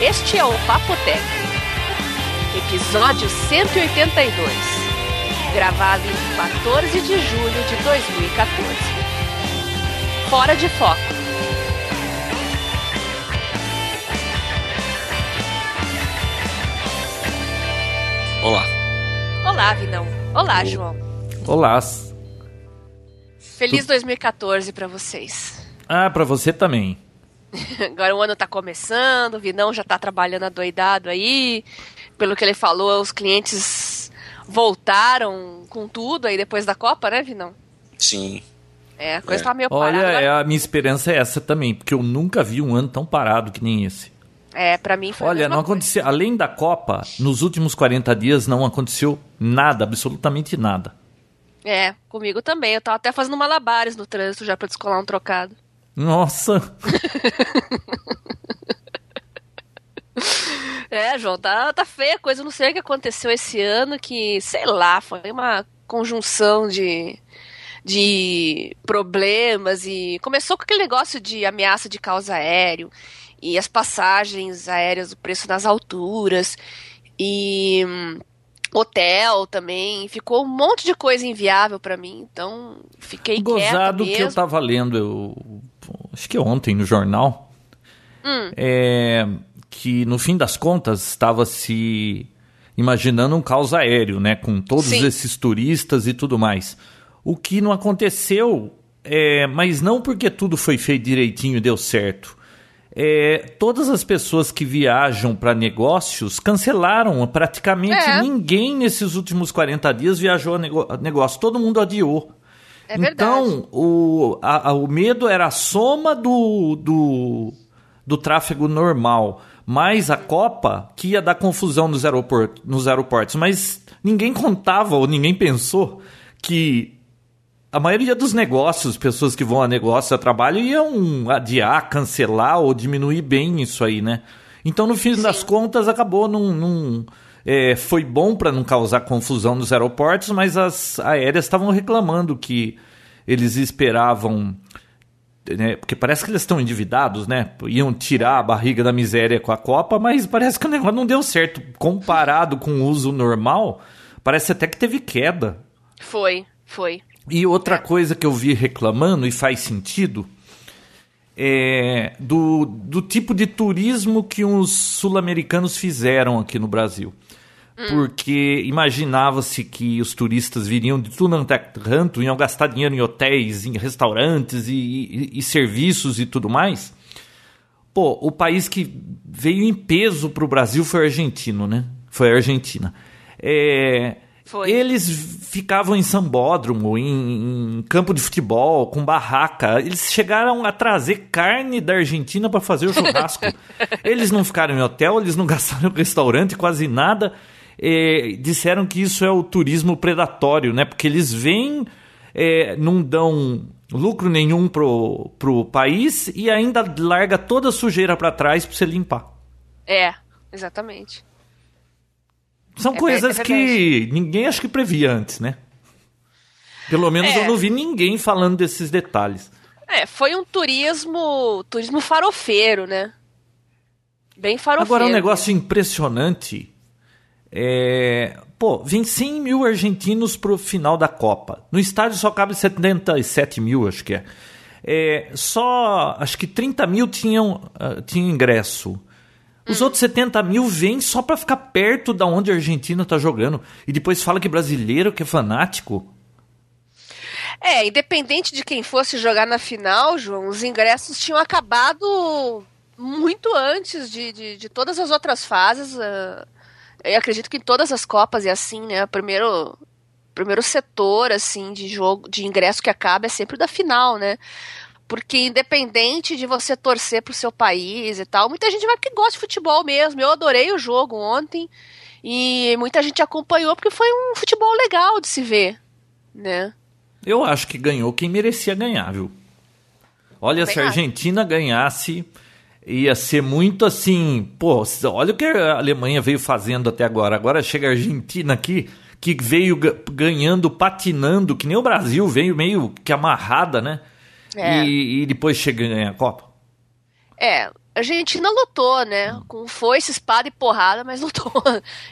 Este é o Papotec, episódio 182, gravado em 14 de julho de 2014. Fora de foco. Olá. Olá, Vinão. Olá, João. Olá. Feliz 2014 para vocês. Ah, para você também. Agora o ano tá começando, o Vinão já tá trabalhando adoidado aí. Pelo que ele falou, os clientes voltaram com tudo aí depois da Copa, né, Vinão? Sim. É, a coisa É. tá meio Olha, parada. é, Agora- a minha esperança é essa também, porque eu nunca vi um ano tão parado que nem esse. É, pra mim foi Olha, não aconteceu, além da Copa, nos últimos 40 dias não aconteceu nada, absolutamente nada. É, comigo também. Eu tava até fazendo malabares no trânsito já pra descolar um trocado. Nossa, É, João, tá, tá feia a coisa. Eu não sei o que aconteceu esse ano, que, sei lá, foi uma conjunção de, de problemas e começou com aquele negócio de ameaça de causa aéreo e as passagens aéreas, o preço nas alturas e hum, hotel também. Ficou um monte de coisa inviável pra mim, então fiquei gozado que eu tava lendo, eu, acho que ontem no jornal, Hum. é, que no fim das contas estava se imaginando um caos aéreo, né, com todos Sim. esses turistas e tudo mais. O que não aconteceu, é, mas não porque tudo foi feito direitinho e deu certo. É, todas as pessoas que viajam para negócios cancelaram. Praticamente É. ninguém nesses últimos 40 dias viajou a negócio. Todo mundo adiou. É. Então, o, a- a- o medo era a soma do, do, do tráfego normal, mais a Copa, que ia dar confusão nos, nos aeroportos. Mas ninguém contava ou ninguém pensou que a maioria dos negócios, pessoas que vão a negócio, a trabalho, iam adiar, cancelar ou diminuir bem isso aí, né? Então, no fim das contas, acabou num. num- é, foi bom para não causar confusão nos aeroportos, mas as aéreas estavam reclamando que eles esperavam. né, porque parece que eles estão endividados, né? Iam tirar a barriga da miséria com a Copa, mas parece que o negócio não deu certo. Comparado com o uso normal, parece até que teve queda. Foi, foi. E outra coisa que eu vi reclamando, e faz sentido, é do, do tipo de turismo que os sul-americanos fizeram aqui no Brasil. Porque imaginava-se que os turistas viriam de tudo quanto é iam gastar dinheiro em hotéis, em restaurantes e, e- e serviços e tudo mais. Pô, o país que veio em peso pro Brasil foi o argentino, né? Foi a Argentina. É, Foi. Eles ficavam em sambódromo, em, em campo de futebol, com barraca. Eles chegaram a trazer carne da Argentina para fazer o churrasco. eles não ficaram em hotel, eles não gastaram em restaurante, quase nada. É, disseram que isso é o turismo predatório, né? Porque eles vêm, é, não dão lucro nenhum pro, pro país e ainda larga toda a sujeira para trás para você limpar. É, exatamente. São É coisas é que ninguém acho que previa antes, né? Pelo menos É. eu não vi ninguém falando desses detalhes. É, foi um turismo, turismo farofeiro, né? Bem farofeiro. Agora, um negócio impressionante é. Pô, vem 100 mil argentinos pro final da Copa. No estádio só cabe 77 mil, acho que é. É, só acho que 30 mil tinham, ah, tinham ingresso. Os outros 70 mil vêm só pra ficar perto da onde a Argentina tá jogando. E depois fala que brasileiro que é fanático. É, independente de quem fosse jogar na final, João, os ingressos tinham acabado muito antes de, de, de todas as outras fases. ah, eu acredito que em todas as Copas é assim, né? O primeiro, primeiro setor, assim, de jogo, de ingresso que acaba é sempre da final, né? Porque independente de você torcer pro seu país e tal, muita gente vai que gosta de futebol mesmo. Eu adorei o jogo ontem e muita gente acompanhou porque foi um futebol legal de se ver, né? Eu acho que ganhou quem merecia ganhar, viu? Olha, Também se a acho. Argentina ganhasse, ia ser muito assim. Pô, olha o que a Alemanha veio fazendo até agora. Agora chega a Argentina aqui, que veio ga- ganhando, patinando, que nem o Brasil, veio meio que amarrada, né? É. E, e depois chega a ganhar a Copa. É, a Argentina lutou, né? Com foice, espada e porrada, mas lutou.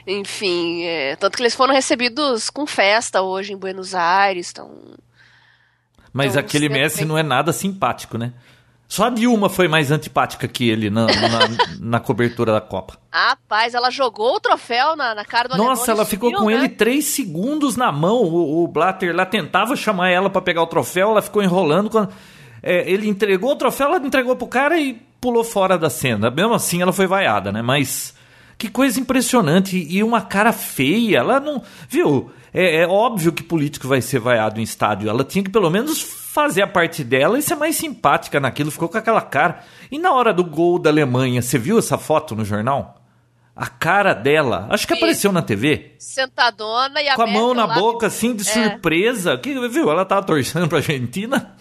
Enfim, é, tanto que eles foram recebidos com festa hoje em Buenos Aires. Tão, Mas Então, aquele Messi não é nada simpático, né? Só a Dilma foi mais antipática que ele na, na, na cobertura da Copa. Rapaz, ela jogou o troféu na, na cara do Nossa, ela ficou sumiu, com né? ele três segundos na mão. O, o Blatter lá tentava chamar ela pra pegar o troféu, ela ficou enrolando. Quando, é, ele entregou o troféu, ela entregou pro cara e pulou fora da cena. Mesmo assim, ela foi vaiada, né? Mas que coisa impressionante. E uma cara feia. Ela não. Viu? É, é óbvio que político vai ser vaiado em estádio. Ela tinha que pelo menos fazer a parte dela e ser mais simpática naquilo. Ficou com aquela cara. E na hora do gol da Alemanha, você viu essa foto no jornal? A cara dela, acho que Vi. apareceu na TV Sentadona e a com a mão na boca, assim, de É. surpresa. Que, viu? Ela tava torcendo pra Argentina.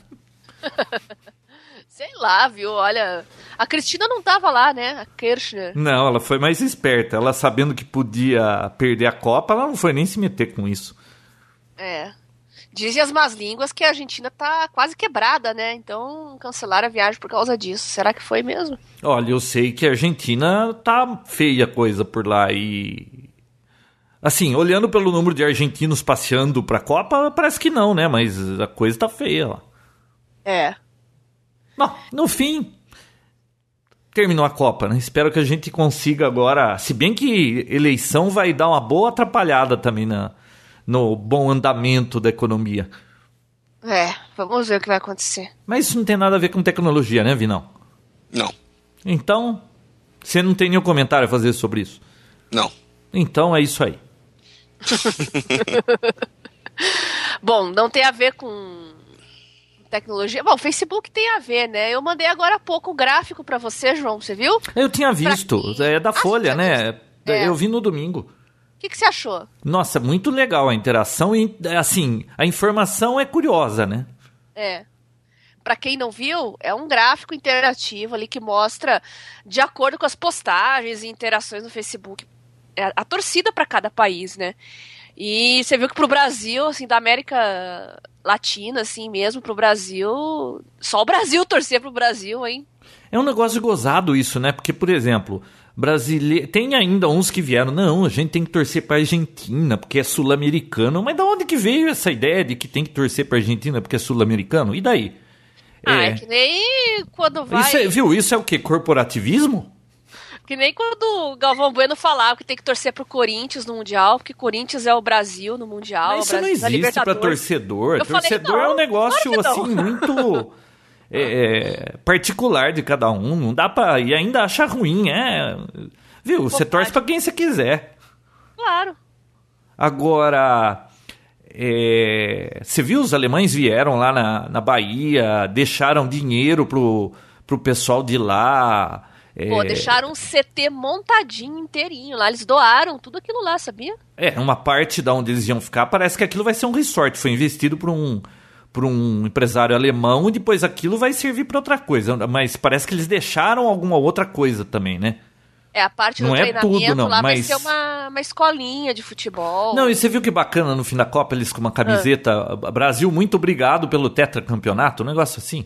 Sei lá, viu? Olha, a Cristina não tava lá, né? A Kirchner. Não, ela foi mais esperta. Ela sabendo que podia perder a Copa, ela não foi nem se meter com isso. É. Dizem as más línguas que a Argentina tá quase quebrada, né? Então cancelaram a viagem por causa disso. Será que foi mesmo? Olha, eu sei que a Argentina tá feia a coisa por lá e. Assim, olhando pelo número de argentinos passeando pra Copa, parece que não, né? Mas a coisa tá feia lá. É. Bom, no fim, terminou a Copa, né? Espero que a gente consiga agora. Se bem que eleição vai dar uma boa atrapalhada também na, no bom andamento da economia. É, vamos ver o que vai acontecer. Mas isso não tem nada a ver com tecnologia, né, Vinão? Não, Então, você não tem nenhum comentário a fazer sobre isso. não. Então é isso aí. Bom, não tem a ver com tecnologia. Bom, o Facebook tem a ver, né? Eu mandei agora há pouco o gráfico pra você, João, você viu? O Eu tinha visto, é da Folha, tinha né? É. Eu vi no domingo. que, que você achou? Nossa, muito legal a interação e, assim, a informação é curiosa, né? É. Pra quem não viu, é um gráfico interativo ali que mostra, de acordo com as postagens e interações no Facebook, é a torcida pra cada país, né? E você viu que pro Brasil, assim, da América Latina, assim mesmo, pro Brasil. Só o Brasil torcer pro Brasil, hein? É um negócio gozado isso, né? Porque, por exemplo, brasileiro. Tem ainda uns que vieram, não, a gente tem que torcer pra Argentina, porque é sul-americano. Mas da onde que veio essa ideia de que tem que torcer pra Argentina porque é sul-americano? E daí? Ah, é que nem quando vai. Isso é- viu? Isso é o quê? Corporativismo? Que nem quando o Galvão Bueno falava que tem que torcer pro Corinthians no Mundial, porque Corinthians é o Brasil no Mundial. Mas isso não Brasil é existe pra torcedor. Eu torcedor é não, um negócio claro não. assim muito é, é, particular de cada um. Não dá pra. E ainda achar ruim, é. Viu? Você torce pra quem você quiser. Claro. Agora. é, você viu os alemães vieram lá na, na Bahia, deixaram dinheiro pro, pro pessoal de lá. É, Pô, deixaram um CT montadinho inteirinho lá. Eles doaram tudo aquilo lá, sabia? É, uma parte da onde eles iam ficar, parece que aquilo vai ser um resort. Foi investido por um, por um empresário alemão e depois aquilo vai servir para outra coisa. Mas parece que eles deixaram alguma outra coisa também, né? É, a parte do Não é treinamento tudo, não, lá vai mas- ser uma, uma escolinha de futebol. Não, e você viu que bacana no fim da Copa eles com uma camiseta Brasil, muito obrigado pelo tetracampeonato, um negócio assim.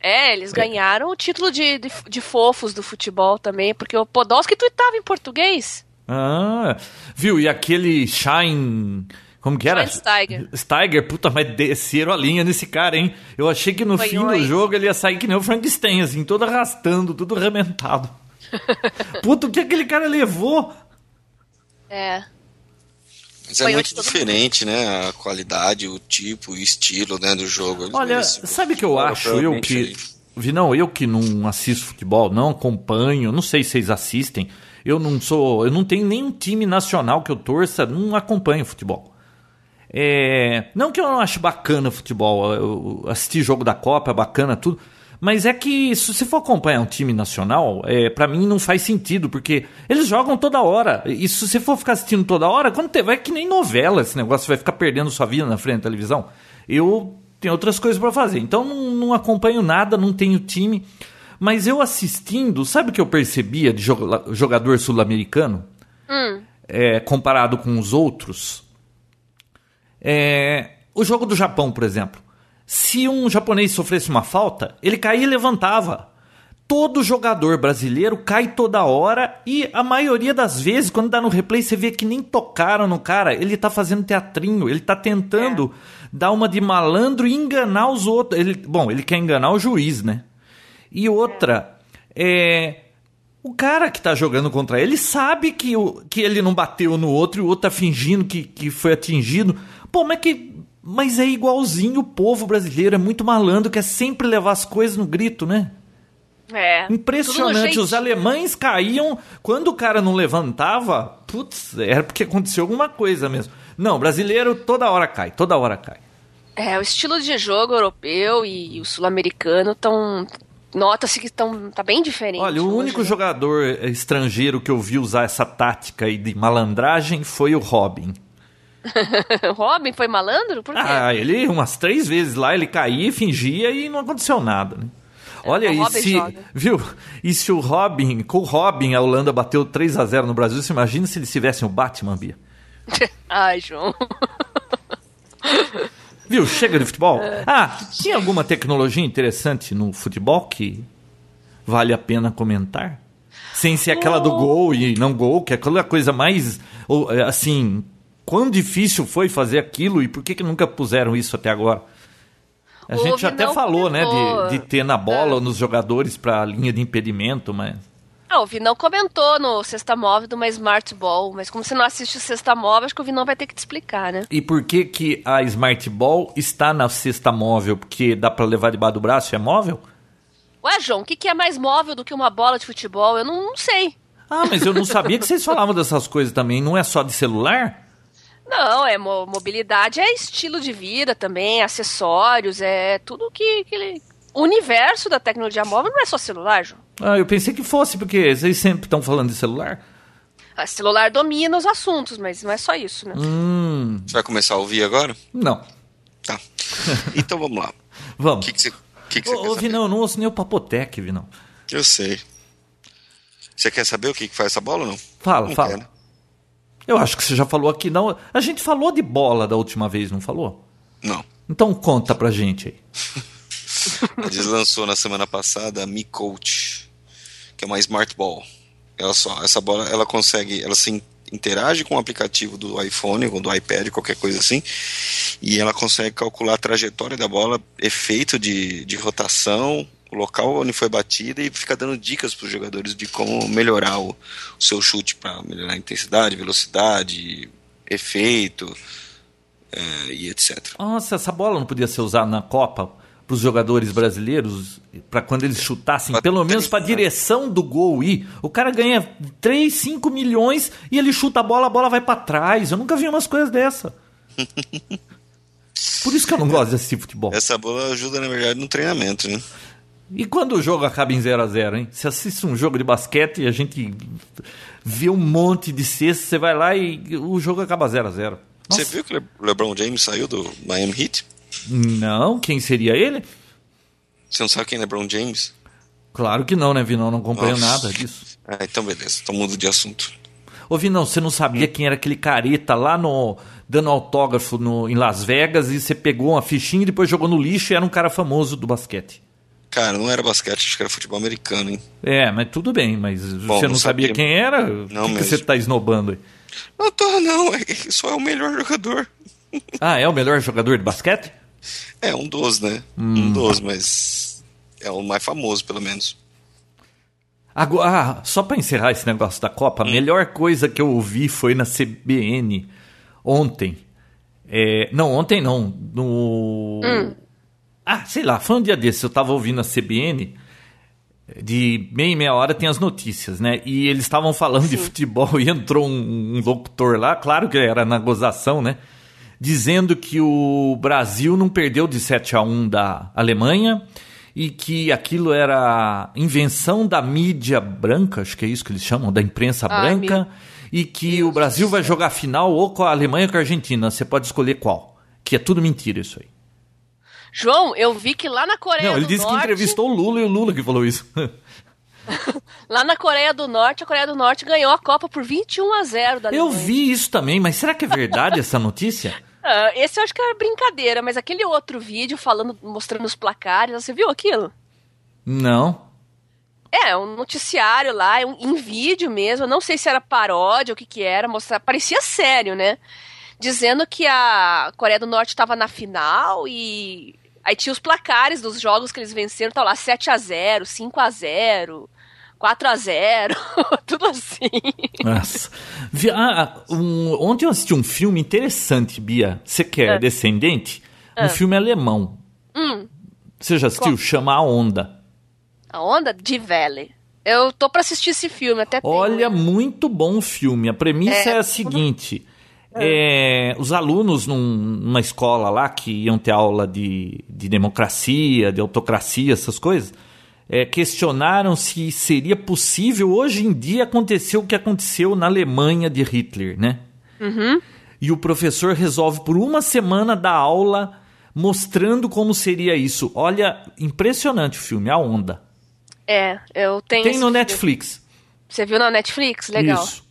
É, eles ganharam o título de, de, de fofos do futebol também, porque o Podolski tuitava em português. Ah, viu? E aquele Shine. Como que era? Schweinsteiger. Steiger, puta, mas desceram a linha nesse cara, hein? Eu achei que no Foi fim do jogo ele ia sair que nem o Frankenstein, assim, todo arrastando, tudo arrebentado. Puta, o que aquele cara levou? É. Mas é muito diferente, né? A qualidade, o tipo, o estilo né, do jogo. Eles Olha, sabe o que eu acho? Eu que. aí. Vinão, eu que não assisto futebol, não acompanho, não sei se vocês assistem. Eu não sou. Eu não tenho nenhum time nacional que eu torça, não acompanho futebol. É, não que eu não ache bacana futebol, eu assistir jogo da Copa é bacana, tudo. Mas é que se você for acompanhar um time nacional, é, para mim não faz sentido, porque eles jogam toda hora. E se você for ficar assistindo toda hora, quando te, vai que nem novela esse negócio, você vai ficar perdendo sua vida na frente da televisão. Eu tenho outras coisas para fazer, então não, não acompanho nada, não tenho time. Mas eu assistindo, sabe o que eu percebia de joga- jogador sul-americano? É, comparado com os outros? É, o jogo do Japão, por exemplo. Se um japonês sofresse uma falta, ele caía e levantava. todo jogador brasileiro cai toda hora e a maioria das vezes, quando dá no replay, você vê que nem tocaram no cara. Ele tá fazendo teatrinho, ele tá tentando é. dar uma de malandro e enganar os outros. Ele, bom, ele quer enganar o juiz, né? E outra, é. O cara que tá jogando contra ele sabe que, o, que ele não bateu no outro e o outro tá fingindo que, que foi atingido. Pô, mas que. Mas é igualzinho o povo brasileiro, é muito malandro, quer sempre levar as coisas no grito, né? É. Impressionante. Os alemães caíam. Quando o cara não levantava, putz, era porque aconteceu alguma coisa mesmo. Não, brasileiro toda hora cai, toda hora cai. É, o estilo de jogo europeu e o sul-americano estão. Nota-se que estão tá bem diferente. Olha, o único né? jogador estrangeiro que eu vi usar essa tática aí de malandragem foi o Robin. Robin foi malandro? Por quê? Ah, ele umas três vezes lá, ele caía, fingia e não aconteceu nada, né? Olha, e se, viu? E se o Robin, com o Robin, a Holanda bateu 3 a 0 no Brasil, você imagina se eles tivessem o Batman, Bia? Ai, João. Viu? Chega de futebol. Ah, tinha alguma tecnologia interessante no futebol que vale a pena comentar? Sem ser aquela do gol e não gol, que é aquela coisa mais. Assim, quão difícil foi fazer aquilo e por que, que nunca puseram isso até agora? A gente até falou, né, de, de ter na bola é. nos jogadores para linha de impedimento, mas. Ah, o Vinão comentou no Sexta Móvel de uma Smart Ball, mas como você não assiste o Sexta Móvel, acho que o Vinão vai ter que te explicar, né? E por que que a Smart Ball está na Sexta Móvel? Porque dá para levar debaixo do braço é móvel? Ué, João, o que, que é mais móvel do que uma bola de futebol? Eu não, não sei. Ah, mas eu não sabia que vocês falavam dessas coisas também. Não é só de celular? Não, é mobilidade é estilo de vida também, acessórios, é tudo que, que ele... O universo da tecnologia móvel não é só celular, João. Ah, eu pensei que fosse, porque vocês sempre estão falando de celular. A celular domina os assuntos, mas não é só isso, né? Hum. Você vai começar a ouvir agora? Não. Tá. Então vamos lá. vamos. O que, que você, que que você Ô, Vinão, eu não ouço nem o Papotec, Vinão. Eu sei. Você quer saber o que, que faz essa bola ou não? Fala, não fala. Quer, né? Eu acho que você já falou aqui, não. A gente falou de bola da última vez, não falou? Não. Então conta pra gente aí. Eles lançou na semana passada a Mi Coach, que é uma Smart Ball. Ela só, essa bola, ela consegue, ela se interage com o aplicativo do iPhone ou do iPad, qualquer coisa assim, e ela consegue calcular a trajetória da bola, efeito de, de rotação, o local onde foi batida e fica dando dicas para os jogadores de como melhorar o, o seu chute para melhorar a intensidade, velocidade, efeito é, e etc. Nossa, essa bola não podia ser usada na Copa para os jogadores brasileiros, para quando eles chutassem, pra pelo menos para a direção do gol ir. O cara ganha 3, 5 milhões e ele chuta a bola, a bola vai para trás. Eu nunca vi umas coisas dessa. Por isso que eu não gosto de assistir futebol. Essa bola ajuda, na verdade, no treinamento, né? E quando o jogo acaba em 0 a 0 hein? Você assiste um jogo de basquete e a gente vê um monte de cestas, você vai lá e o jogo acaba 0 a 0 Você viu que o LeBron James saiu do Miami Heat? Não, quem seria ele? Você não sabe quem é LeBron James? Claro que não, né, Vinão? Não acompanho nada disso. Ah, então beleza, então mudo de assunto. Ô, Vinão, você não sabia quem era aquele careta lá no dando autógrafo no, em Las Vegas e você pegou uma fichinha e depois jogou no lixo e era um cara famoso do basquete? Cara, não era basquete, acho que era futebol americano, hein? É, mas tudo bem, mas Bom, você não, não sabia, sabia, quem era? Não que, que você tá esnobando aí? Não tô, não, é só é o melhor jogador. Ah, é o melhor jogador de basquete? É, um dos, né? Hum. Um dos, mas é o mais famoso, pelo menos. Agora, ah, só para encerrar esse negócio da Copa, hum. a melhor coisa que eu ouvi foi na CBN ontem. É, não, ontem não. No. Hum. Ah, sei lá, foi um dia desses, eu tava ouvindo a CBN, de meia e meia hora tem as notícias, né? E eles estavam falando Sim. de futebol e entrou um, um locutor lá, claro que era na gozação, né? Dizendo que o Brasil não perdeu de 7 a 1 da Alemanha e que aquilo era invenção da mídia branca, acho que é isso que eles chamam, da imprensa ah, branca, e que o Brasil vai jogar final ou com a Alemanha ou com a Argentina, você pode escolher qual. Que é tudo mentira isso aí. João, eu vi que lá na Coreia Não, ele disse Norte... que entrevistou o Lula e o Lula que falou isso. lá na Coreia do Norte, a Coreia do Norte ganhou a Copa por 21 a 0 da Eu vi isso também, mas será que é verdade essa notícia? Uh, esse eu acho que é brincadeira, mas aquele outro vídeo falando, mostrando os placares, você viu aquilo? Não. É, um noticiário lá, um, em vídeo mesmo, eu não sei se era paródia ou o que que era, mostrar, parecia sério, né? Dizendo que a Coreia do Norte estava na final e aí tinha os placares dos jogos que eles venceram, tá lá 7 a 0, 5 a 0, 4 a 0, tudo assim. Nossa. Vi- ah, um- ontem eu assisti um filme interessante, Bia. Você que é Ah. descendente? Um filme alemão. Hum, Você já assistiu? Qual? Chama A Onda. a onda de Valley. Eu tô pra assistir esse filme, até tenho Olha, ele. muito bom o filme. A premissa é, É. a seguinte: é, os alunos num- numa escola lá que iam ter aula de, de democracia, de autocracia, essas coisas, é, questionaram se seria possível hoje em dia acontecer o que aconteceu na Alemanha de Hitler, né? E o professor resolve por uma semana dar aula mostrando como seria isso. Olha, impressionante o filme, A Onda. É, eu tenho Tem no filme. Netflix. Você viu na Netflix? Legal. Isso.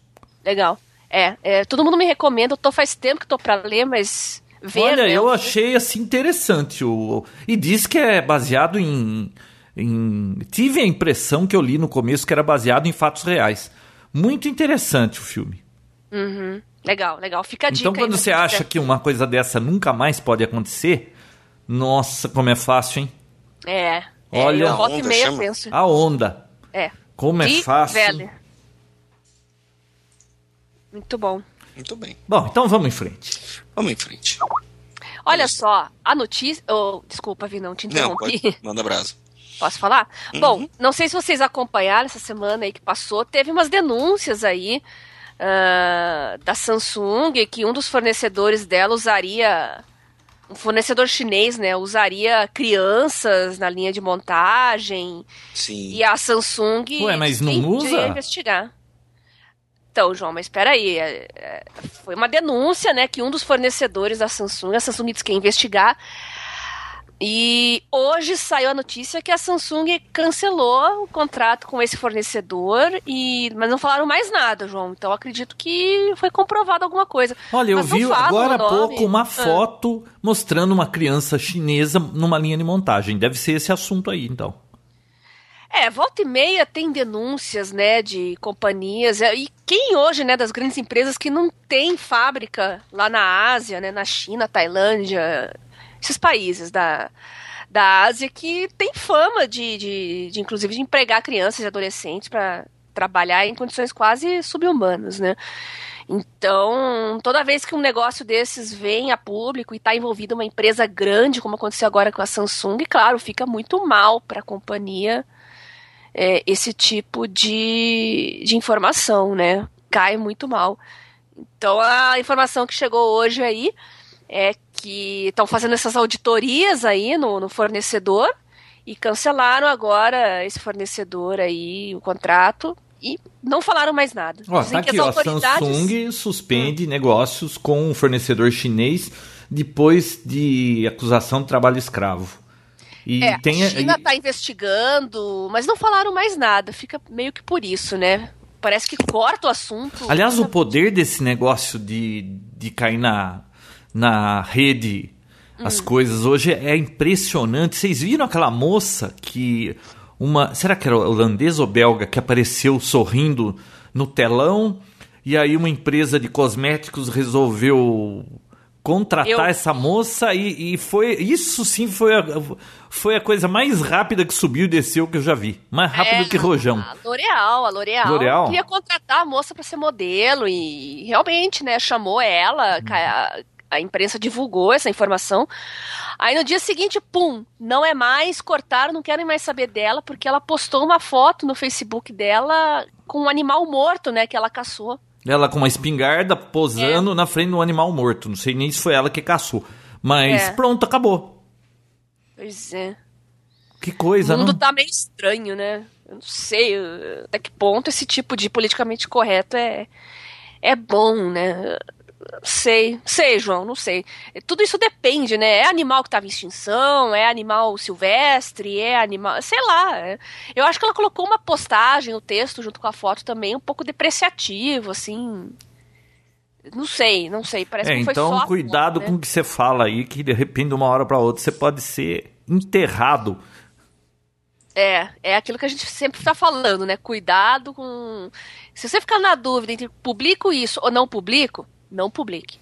Legal. É, é, todo mundo me recomenda, eu tô faz tempo que tô pra ler, mas ver, Olha, né, eu achei assim interessante. O... E diz que é baseado em, em. Tive a impressão que eu li no começo que era baseado em fatos reais. Muito interessante o filme. Uhum. Legal, legal. Fica a dica. Então, quando você acha que uma coisa dessa nunca mais pode acontecer, nossa, como é fácil, hein? É. Olha- é, eu volta A e onda meia penso. A onda. É. Como é De fácil. Valley. Muito bom. Muito bem. Bom, então vamos em frente. Vamos em frente. Olha só, a notícia. Oh, desculpa, Vi, não te Não, interrompi. pode. Manda brasa. Posso falar? Uhum. Bom, não sei se vocês acompanharam essa semana aí que passou, teve umas denúncias aí ah, da Samsung que um dos fornecedores dela usaria. Um fornecedor chinês, né? Usaria crianças na linha de montagem. Sim. E a Samsung. Ué, mas não usa? investigar. Então, João, mas espera aí. é, é, Foi uma denúncia, né, que um dos fornecedores da Samsung, a Samsung disse que ia investigar. E hoje saiu a notícia que a Samsung cancelou o contrato com esse fornecedor, e mas não falaram mais nada, João. Então acredito que foi comprovado alguma coisa. Olha, eu vi agora há pouco uma Ah. foto mostrando uma criança chinesa numa linha de montagem. Deve ser esse assunto aí, então. É, volta e meia tem denúncias, né, de companhias. é, E quem hoje, né, das grandes empresas que não tem fábrica lá na Ásia, né, na China, Tailândia, esses países da, da Ásia que tem fama de, de, de, inclusive, de empregar crianças e adolescentes para trabalhar em condições quase subhumanas, né? Então, toda vez que um negócio desses vem a público e está envolvida uma empresa grande, como aconteceu agora com a Samsung, claro, fica muito mal para a companhia é, esse tipo de, de informação, né? Cai muito mal. Então, a informação que chegou hoje aí é que estão fazendo essas auditorias aí no, no fornecedor e cancelaram agora esse fornecedor aí, o contrato, e não falaram mais nada. Ó, Dizem tá que aqui, as ó, autoridades- Hum. Samsung suspende negócios com um fornecedor chinês depois de acusação de trabalho escravo. E É, tem a China está investigando, mas não falaram mais nada. Fica meio que por isso, né? Parece que corta o assunto. Aliás, o poder desse negócio de, de cair na, na rede as coisas hoje é impressionante. Vocês viram aquela moça que. uma Será que era holandesa ou belga que apareceu sorrindo no telão? E aí uma empresa de cosméticos resolveu contratar Eu- essa moça e, e foi. Isso sim foi a, foi a coisa mais rápida que subiu e desceu que eu já vi. Mais rápido É, que Rojão. A L'Oreal, a L'Oreal L'Oreal? queria contratar a moça para ser modelo e realmente, né, chamou ela, ca- a, a imprensa divulgou essa informação. Aí no dia seguinte, pum, não é mais, cortaram, não querem mais saber dela, porque ela postou uma foto no Facebook dela com um animal morto, né, que ela caçou. Ela com uma espingarda posando É. na frente de um animal morto. Não sei nem se foi ela que caçou. Mas É. pronto, acabou. Pois é. Que coisa, o mundo não? tá meio estranho, né? Eu não sei até que ponto esse tipo de politicamente correto é, é bom, né? Sei, sei, João, não sei. Tudo isso depende, né? É animal que estava em extinção, é animal silvestre, é animal. Sei lá. é- Eu acho que ela colocou uma postagem, o texto junto com a foto também, um pouco depreciativo, assim. Não sei, não sei. Parece É, que foi então só cuidado foto, com né? o que você fala aí, que de repente, de uma hora para outra, você pode ser enterrado. É, é aquilo que a gente sempre está falando, né? Cuidado com. Se você ficar na dúvida entre publico isso ou não publico, não publique.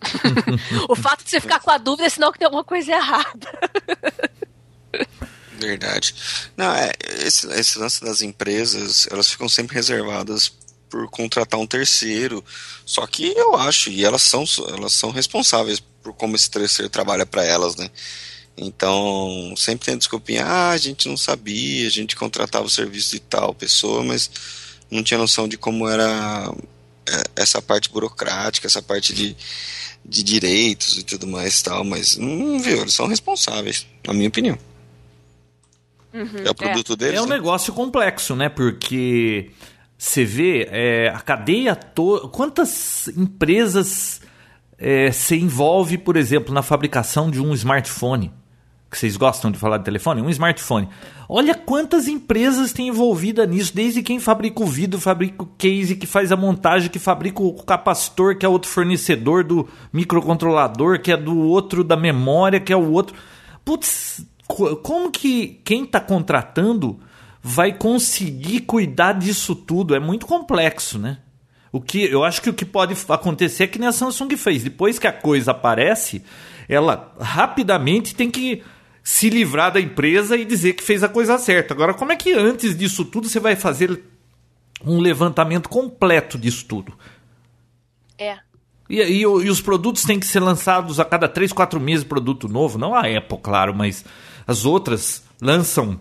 o fato de você ficar com a dúvida é sinal que tem alguma coisa errada. Verdade. Não, é, esse, esse lance das empresas, elas ficam sempre reservadas por contratar um terceiro. Só que eu acho, e elas são, elas são responsáveis por como esse terceiro trabalha para elas, né? Então, sempre tem desculpinha, ah, a gente não sabia, a gente contratava o serviço de tal pessoa, mas não tinha noção de como era essa parte burocrática, essa parte de, de direitos e tudo mais tal, mas não viu, eles são responsáveis, na minha opinião. Uhum, é o produto é. deles. É um né? negócio complexo, né? Porque você vê é, a cadeia toda. Quantas empresas é, se envolve, por exemplo, na fabricação de um smartphone? Que vocês gostam de falar de telefone? Um smartphone. Olha quantas empresas tem envolvida nisso, desde quem fabrica o vidro, fabrica o case, que faz a montagem, que fabrica o capacitor, que é outro fornecedor do microcontrolador, que é do outro da memória, que é o outro. Putz, como que quem está contratando vai conseguir cuidar disso tudo? É muito complexo, né? O que eu acho que o que pode acontecer é que nem a Samsung fez. Depois que a coisa aparece, ela rapidamente tem que se livrar da empresa e dizer que fez a coisa certa. Agora, como é que antes disso tudo você vai fazer um levantamento completo disso tudo? É. E, e, e, os produtos têm que ser lançados a cada 3, 4 meses produto novo. Não a Apple, claro, mas as outras lançam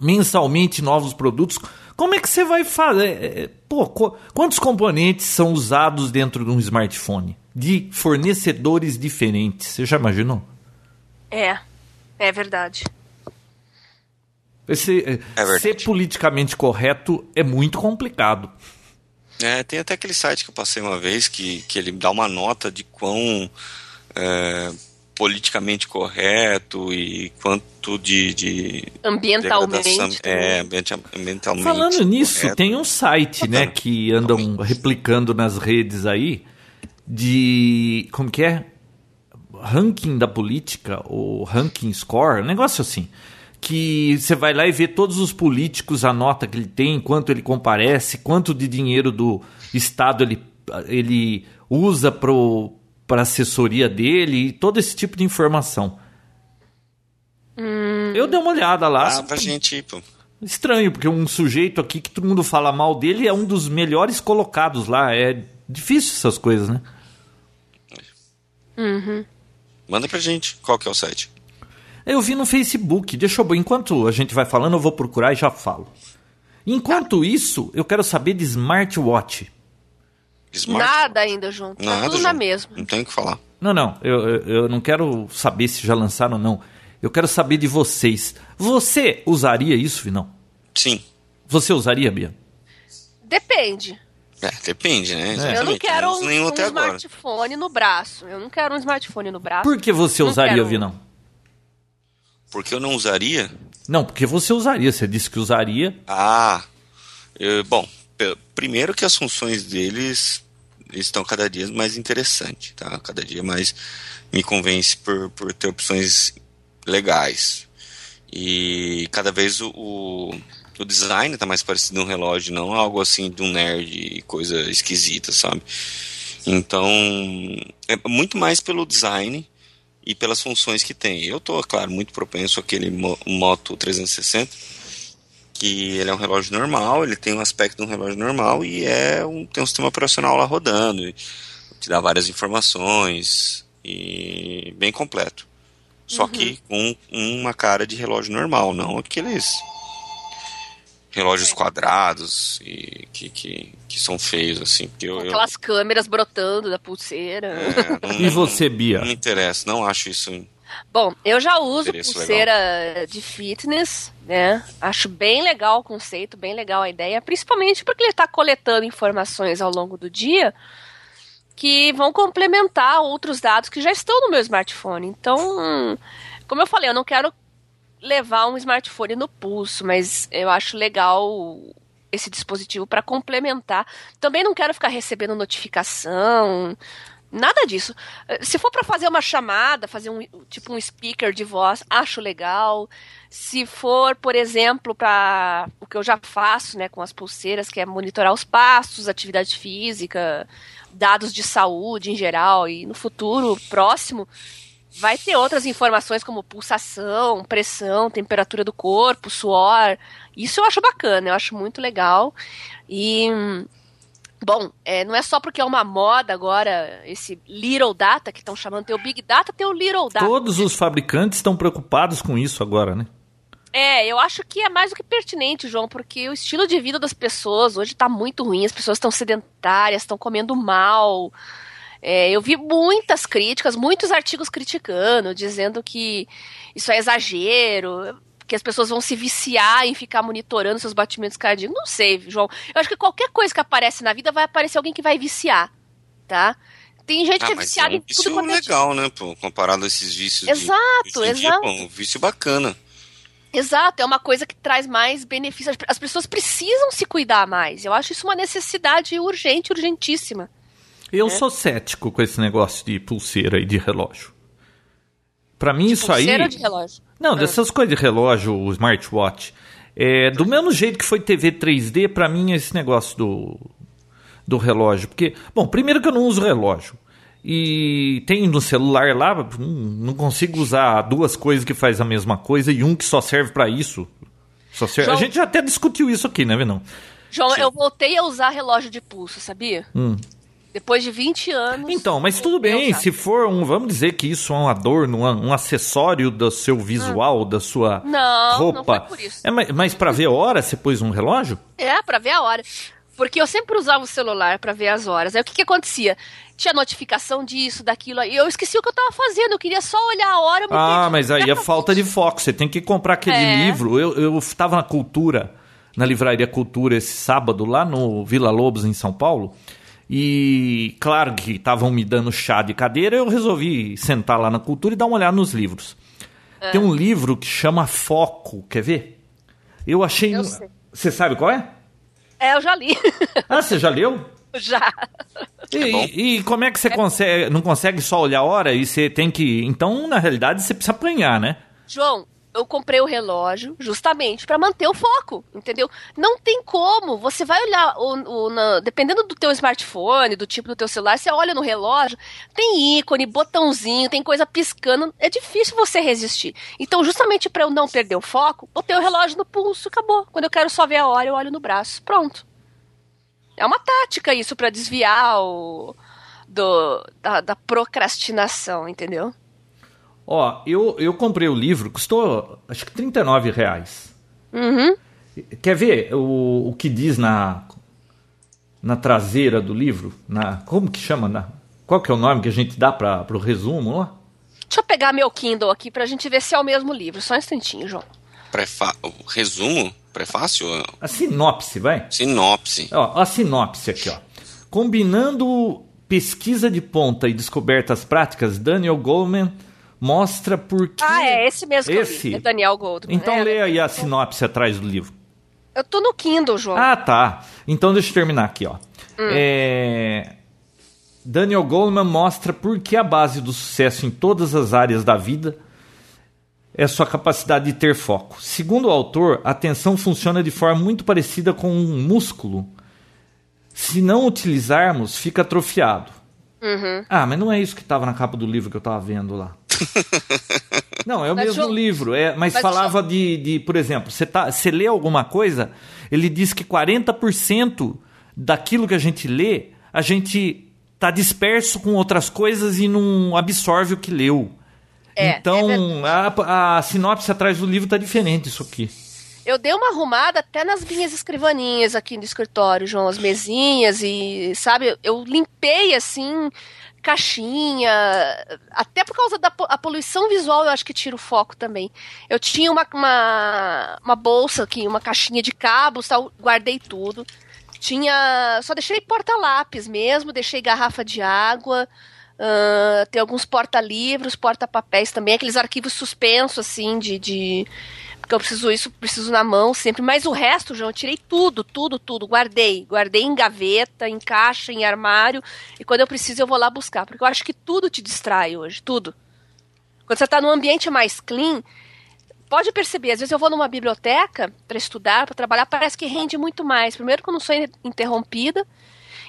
mensalmente novos produtos. Como é que você vai fazer? É, é, pô, quantos componentes são usados dentro de um smartphone? De fornecedores diferentes. Você já imaginou? É, é verdade. Esse, é, é verdade. Ser politicamente correto é muito complicado. É, tem até aquele site que eu passei uma vez que, que ele dá uma nota de quão é, politicamente correto e quanto de. de ambientalmente. É, ambientalmente. Falando nisso, correto. tem um site, né, que andam replicando nas redes aí de. Como que é? Ranking da política, ou ranking score, um negócio assim que você vai lá e vê todos os políticos, a nota que ele tem, quanto ele comparece, quanto de dinheiro do Estado ele, ele usa para assessoria dele, e todo esse tipo de informação. Hum. Eu dei uma olhada lá. Ah, pra gente pô. Estranho, porque um sujeito aqui que todo mundo fala mal dele é um dos melhores colocados lá. É difícil essas coisas, né? Uhum. Manda pra gente. Qual que é o site? Eu vi no Facebook. Deixa eu. Enquanto a gente vai falando, eu vou procurar e já falo. Enquanto isso, eu quero saber de smartwatch. Smart? Nada ainda junto. Nada tá tudo junto. na mesma. Não tem o que falar. Não, não. Eu, eu, eu não quero saber se já lançaram ou não. Eu quero saber de vocês. Você usaria isso, Vinão? Sim. Você usaria, Bia? Depende. É, depende, né? Exatamente. Eu não quero Não uso um, um agora. smartphone no braço. Eu não quero um smartphone no braço. Por que você Não usaria, quero. Vinão? Porque eu não usaria. Não, porque você usaria. Você disse que usaria. Ah, eu- bom, primeiro que as funções deles estão cada dia mais interessantes, tá? Cada dia mais me convence por, por ter opções legais. E cada vez o, o, o design tá mais parecido um relógio, não algo assim de um nerd, coisa esquisita, sabe? Então, é muito mais pelo design e pelas funções que tem. Eu tô, claro, muito propenso àquele Mo- Moto 360, que ele é um relógio normal, ele tem um aspecto de um relógio normal e é um, tem um sistema operacional lá rodando, e te dá várias informações e bem completo. Só que com uma cara de relógio normal, não aqueles relógios quadrados e que, que, que são feios assim, porque eu, Com eu- aquelas câmeras brotando da pulseira. é, não- E você, Bia? Não me interessa, não acho isso. Bom, eu já uso pulseira de fitness, né? Acho bem legal o conceito, bem legal a ideia, principalmente porque ele está coletando informações ao longo do dia que vão complementar outros dados que já estão no meu smartphone. Então, como eu falei, eu não quero levar um smartphone no pulso, mas eu acho legal esse dispositivo para complementar. Também não quero ficar recebendo notificação Nada disso. Se for para fazer uma chamada, fazer um tipo um speaker de voz, acho legal. Se for, por exemplo, para o que eu já faço, né, com as pulseiras, que é monitorar os passos, atividade física, dados de saúde em geral e no futuro próximo vai ter outras informações como pulsação, pressão, temperatura do corpo, suor. Isso eu acho bacana, eu acho muito legal. E Bom, é, não é só porque é uma moda agora, esse Little Data, que estão chamando, tem o Big Data, tem o Little Data. Todos os fabricantes estão preocupados com isso agora, né? É, eu acho que é mais do que pertinente, João, porque o estilo de vida das pessoas hoje está muito ruim, as pessoas estão sedentárias, estão comendo mal. É, eu vi muitas críticas, muitos artigos criticando, dizendo que isso é exagero que as pessoas vão se viciar em ficar monitorando seus batimentos cardíacos. Não sei, João. Eu acho que qualquer coisa que aparece na vida vai aparecer alguém que vai viciar, tá? Tem gente ah, que é viciada é um em tudo quanto é legal, né, pô, comparado a esses vícios. Exato, de, exato. Dia, pô, um vício bacana. Exato, é uma coisa que traz mais benefícios. As pessoas precisam se cuidar mais. Eu acho isso uma necessidade urgente, urgentíssima. Eu né? sou cético com esse negócio de pulseira e de relógio. Para mim, de isso aí. Pulseira de relógio? Não, dessas coisas de relógio, o smartwatch. É, do mesmo jeito que foi TV 3D, para mim, é esse negócio do, do relógio. Porque, bom, primeiro que eu não uso relógio. E tem no celular lá, hum, não consigo usar duas coisas que faz a mesma coisa e um que só serve para isso. Só serve... João, a gente já até discutiu isso aqui, né, Venão? João, Sim. eu voltei a usar relógio de pulso, sabia? Hum. Depois de 20 anos. Então, mas tudo bem, se for um. Vamos dizer que isso é um adorno, um, um acessório do seu visual, da sua não, roupa. Não, foi por isso. É, mas mas para ver a hora, você pôs um relógio? É, para ver a hora. Porque eu sempre usava o celular para ver as horas. Aí o que, que acontecia? Tinha notificação disso, daquilo. E eu esqueci o que eu tava fazendo. Eu queria só olhar a hora. ah, mas aí é falta de foco. Você tem que comprar aquele é. livro. Eu, eu tava na Cultura, na Livraria Cultura, esse sábado, lá no Vila Lobos, em São Paulo. E claro que estavam me dando chá de cadeira, eu resolvi sentar lá na cultura e dar uma olhada nos livros. É. Tem um livro que chama Foco, quer ver? Eu achei. Eu Você sabe qual é? É, eu já li. Ah, você já leu? Já. E, e, como é que você é. consegue, não consegue só olhar a hora e você tem que. Então, na realidade, você precisa apanhar, né? João, eu comprei o relógio justamente para manter o foco, entendeu? Não tem como. Você vai olhar, o, o na, dependendo do teu smartphone, do tipo do teu celular, você olha no relógio, tem ícone, botãozinho, tem coisa piscando. É difícil você resistir. Então, justamente para eu não perder o foco, botei o relógio no pulso, acabou. Quando eu quero só ver a hora, eu olho no braço. Pronto. É uma tática isso para desviar o, do, da, da procrastinação, entendeu? Ó, eu, eu comprei o livro, custou acho que 39 reais. Uhum. Quer ver o, o que diz na, na traseira do livro? Na, como que chama? Na, qual que é o nome que a gente dá para o resumo lá? Deixa eu pegar meu Kindle aqui pra gente ver se é o mesmo livro. Só um instantinho, João. Prefa resumo? Prefácio? A sinopse, vai? Sinopse. Ó, a sinopse aqui, ó. Combinando pesquisa de ponta e descobertas práticas, Daniel Goleman mostra por que. Ah, é esse mesmo esse? É Daniel Goldman. Então é, lê aí a sinopse atrás do livro. Eu tô no Kindle, João. Ah, tá. Então deixa eu terminar aqui, ó. Hum. É... Daniel Goleman mostra por que a base do sucesso em todas as áreas da vida é sua capacidade de ter foco. Segundo o autor, a atenção funciona de forma muito parecida com um músculo. Se não utilizarmos, fica atrofiado. Uhum. Ah, mas não é isso que estava na capa do livro que eu estava vendo lá. Não, é o mesmo livro. É, mas, falava de, de, por exemplo, você tá, você lê alguma coisa, ele diz que 40% daquilo que a gente lê, a gente tá disperso com outras coisas e não absorve o que leu. É, então, é a, a sinopse atrás do livro tá diferente isso aqui. Eu dei uma arrumada até nas minhas escrivaninhas aqui no escritório, João, as mesinhas e, sabe, eu limpei assim caixinha, até por causa da a poluição visual, eu acho que tira o foco também. Eu tinha uma, uma, uma bolsa aqui, uma caixinha de cabos, tal, guardei tudo. Tinha, só deixei porta-lápis mesmo, deixei garrafa de água, uh, tem alguns porta-livros, porta-papéis também, aqueles arquivos suspensos, assim, de, de porque eu preciso isso, preciso na mão sempre. Mas o resto, João, eu tirei tudo, tudo, tudo. Guardei. Guardei em gaveta, em caixa, em armário. E quando eu preciso, eu vou lá buscar. Porque eu acho que tudo te distrai hoje, tudo. Quando você está num ambiente mais clean, pode perceber, às vezes eu vou numa biblioteca para estudar, para trabalhar, parece que rende muito mais. Primeiro, que eu não sou interrompida.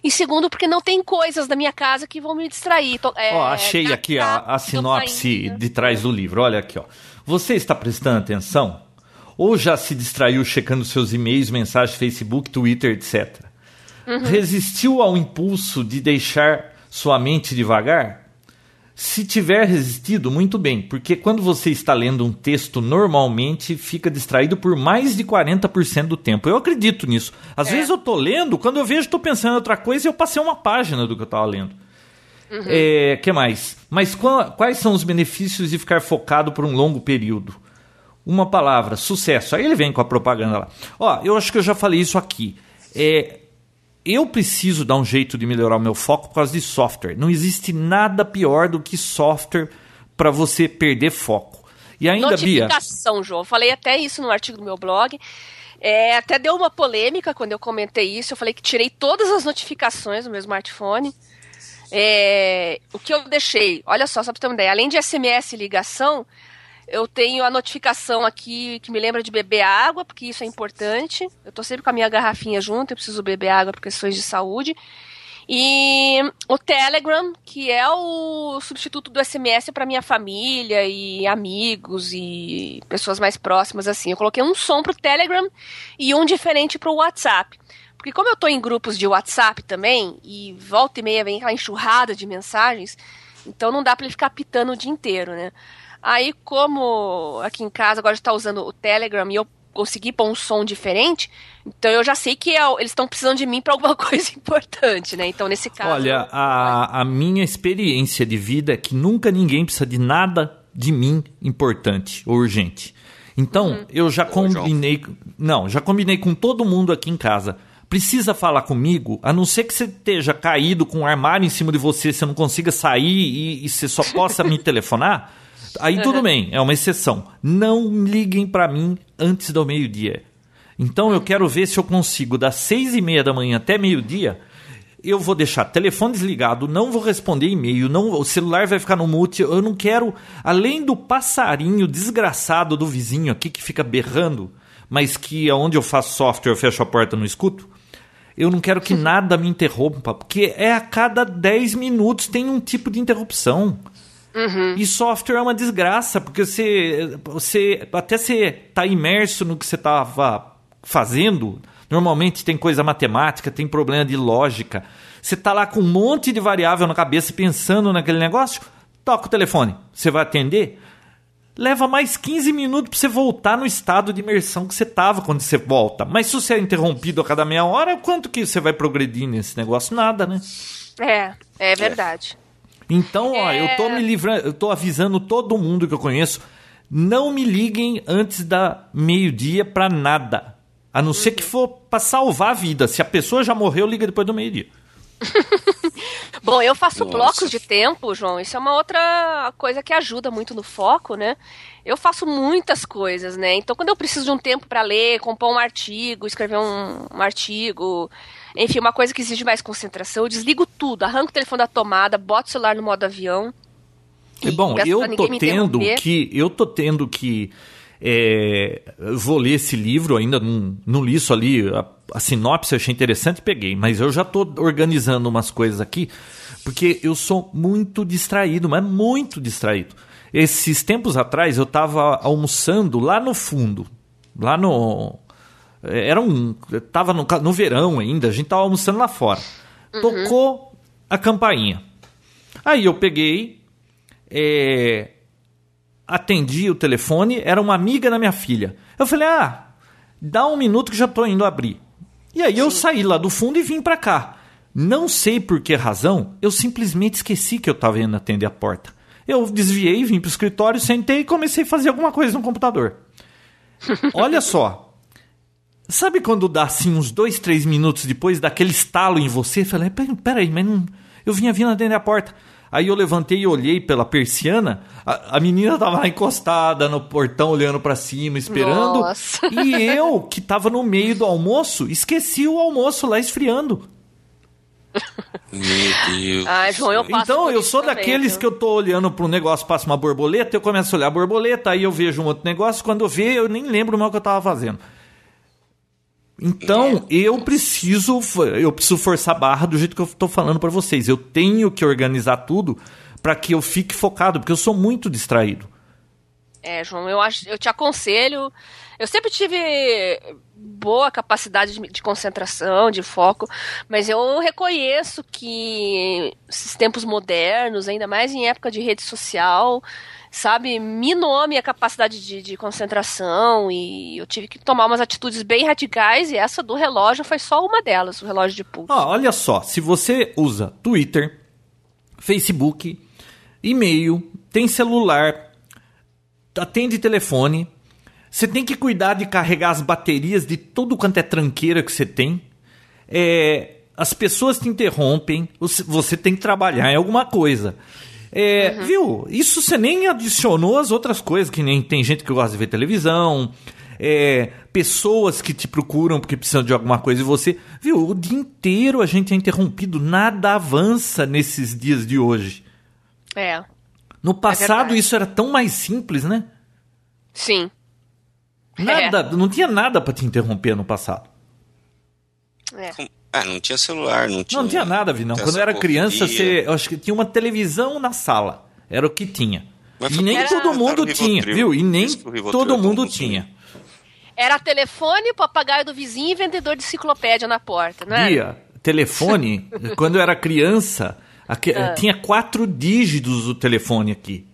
E segundo, porque não tem coisas da minha casa que vão me distrair. Tô, é, ó, achei aqui a, a sinopse de trás do livro. Olha aqui, ó. Você está prestando atenção? Ou já se distraiu checando seus e-mails, mensagens, Facebook, Twitter, etc. Uhum. Resistiu ao impulso de deixar sua mente devagar? Se tiver resistido, muito bem, porque quando você está lendo um texto, normalmente fica distraído por mais de 40% do tempo. Eu acredito nisso. Às é. vezes eu estou lendo, quando eu vejo estou pensando em outra coisa e eu passei uma página do que eu estava lendo. Uhum. É, que mais? Mas quais são os benefícios de ficar focado por um longo período? Uma palavra, sucesso. Aí ele vem com a propaganda lá. Ó, eu acho que eu já falei isso aqui. É, eu preciso dar um jeito de melhorar o meu foco por causa de software. Não existe nada pior do que software para você perder foco. E ainda, Notificação, Bia... João. Eu falei até isso no artigo do meu blog. É, até deu uma polêmica quando eu comentei isso. Eu falei que tirei todas as notificações do meu smartphone. É, o que eu deixei, olha só, só para ter uma ideia, além de SMS e ligação, eu tenho a notificação aqui que me lembra de beber água, porque isso é importante. Eu tô sempre com a minha garrafinha junto, eu preciso beber água por questões de saúde. E o Telegram, que é o substituto do SMS para minha família e amigos e pessoas mais próximas assim. Eu coloquei um som pro Telegram e um diferente pro WhatsApp. Porque como eu tô em grupos de WhatsApp também e volta e meia vem aquela enxurrada de mensagens, então não dá para ele ficar pitando o dia inteiro, né? Aí, como aqui em casa agora está usando o Telegram e eu consegui pôr um som diferente, então eu já sei que é, eles estão precisando de mim para alguma coisa importante, né? Então, nesse caso. Olha, a, a minha experiência de vida é que nunca ninguém precisa de nada de mim importante ou urgente. Então, uhum. eu já combinei. Não, já combinei com todo mundo aqui em casa. Precisa falar comigo, a não ser que você esteja caído com um armário em cima de você, você não consiga sair e, e você só possa me telefonar. Aí tudo bem, é uma exceção. Não liguem para mim antes do meio-dia. Então eu quero ver se eu consigo das seis e meia da manhã até meio-dia. Eu vou deixar telefone desligado, não vou responder e-mail, não, o celular vai ficar no mute. Eu não quero, além do passarinho desgraçado do vizinho aqui que fica berrando, mas que aonde eu faço software eu fecho a porta não escuto. Eu não quero que nada me interrompa, porque é a cada 10 minutos tem um tipo de interrupção. Uhum. E software é uma desgraça, porque você, você até você tá imerso no que você estava fazendo. Normalmente tem coisa matemática, tem problema de lógica. Você tá lá com um monte de variável na cabeça pensando naquele negócio, toca o telefone. Você vai atender? Leva mais 15 minutos para você voltar no estado de imersão que você estava quando você volta. Mas se você é interrompido a cada meia hora, quanto que você vai progredir nesse negócio? Nada, né? É, é verdade. Então, ó, é... eu tô me livrando, eu tô avisando todo mundo que eu conheço, não me liguem antes da meio-dia para nada. A não ser que for para salvar a vida. Se a pessoa já morreu, liga depois do meio-dia. Bom, eu faço Nossa. blocos de tempo, João. Isso é uma outra coisa que ajuda muito no foco, né? Eu faço muitas coisas, né? Então, quando eu preciso de um tempo para ler, compor um artigo, escrever um, um artigo, enfim, uma coisa que exige mais concentração, eu desligo tudo, arranco o telefone da tomada, boto o celular no modo avião. É bom, eu tô tendo que. Eu tô tendo que. É, vou ler esse livro, ainda não, não li isso ali, a, a sinopse eu achei interessante e peguei, mas eu já tô organizando umas coisas aqui, porque eu sou muito distraído, mas muito distraído. Esses tempos atrás eu estava almoçando lá no fundo, lá no, era um. Tava no, no verão ainda, a gente tava almoçando lá fora. Uhum. Tocou a campainha. Aí eu peguei, é, atendi o telefone, era uma amiga da minha filha. Eu falei, ah, dá um minuto que já tô indo abrir. E aí Sim. eu saí lá do fundo e vim para cá. Não sei por que razão, eu simplesmente esqueci que eu tava indo atender a porta. Eu desviei, vim pro escritório, sentei e comecei a fazer alguma coisa no computador. Olha só, Sabe quando dá assim uns dois, três minutos depois daquele estalo em você? Falei, peraí, mas não, eu vinha vindo dentro da porta. Aí eu levantei e olhei pela persiana, a, a menina tava lá encostada no portão, olhando para cima, esperando. Nossa. E eu, que tava no meio do almoço, esqueci o almoço lá esfriando. Meu Deus. Ai, João, eu Então, eu sou também, daqueles viu? que eu tô olhando pro negócio, passa uma borboleta, eu começo a olhar a borboleta, aí eu vejo um outro negócio, quando eu vejo, eu nem lembro mais o que eu tava fazendo. Então, eu preciso eu preciso forçar a barra do jeito que eu tô falando pra vocês. Eu tenho que organizar tudo pra que eu fique focado, porque eu sou muito distraído. É, João, eu, acho, eu te aconselho. Eu sempre tive boa capacidade de, de concentração, de foco, mas eu reconheço que esses tempos modernos, ainda mais em época de rede social, sabe, minou a minha capacidade de, de concentração e eu tive que tomar umas atitudes bem radicais e essa do relógio foi só uma delas, o relógio de pulso. Ó, olha só, se você usa Twitter, Facebook, e-mail, tem celular, atende telefone, você tem que cuidar de carregar as baterias de tudo quanto é tranqueira que você tem. É, as pessoas te interrompem, você- você tem que trabalhar em alguma coisa. É, Viu? Isso você nem adicionou as outras coisas, que nem tem gente que gosta de ver televisão, é, pessoas que te procuram porque precisam de alguma coisa e você. Viu? O dia inteiro a gente é interrompido, nada avança nesses dias de hoje. É, No passado verdade. isso era tão mais simples, né? sim. Nada, não tinha nada pra te interromper no passado. É. Ah, não tinha celular, não tinha. Não, não tinha nada, Vinão. Quando eu era criança, você, eu acho que tinha uma televisão na sala. Era o que tinha. Mas E nem Era- todo mundo tinha, viu? E nem todo é mundo tinha. Era telefone, papagaio do vizinho e vendedor de enciclopédia na porta, não é? Bia, telefone, quando eu era criança, aque- Ah. tinha quatro dígitos o telefone aqui.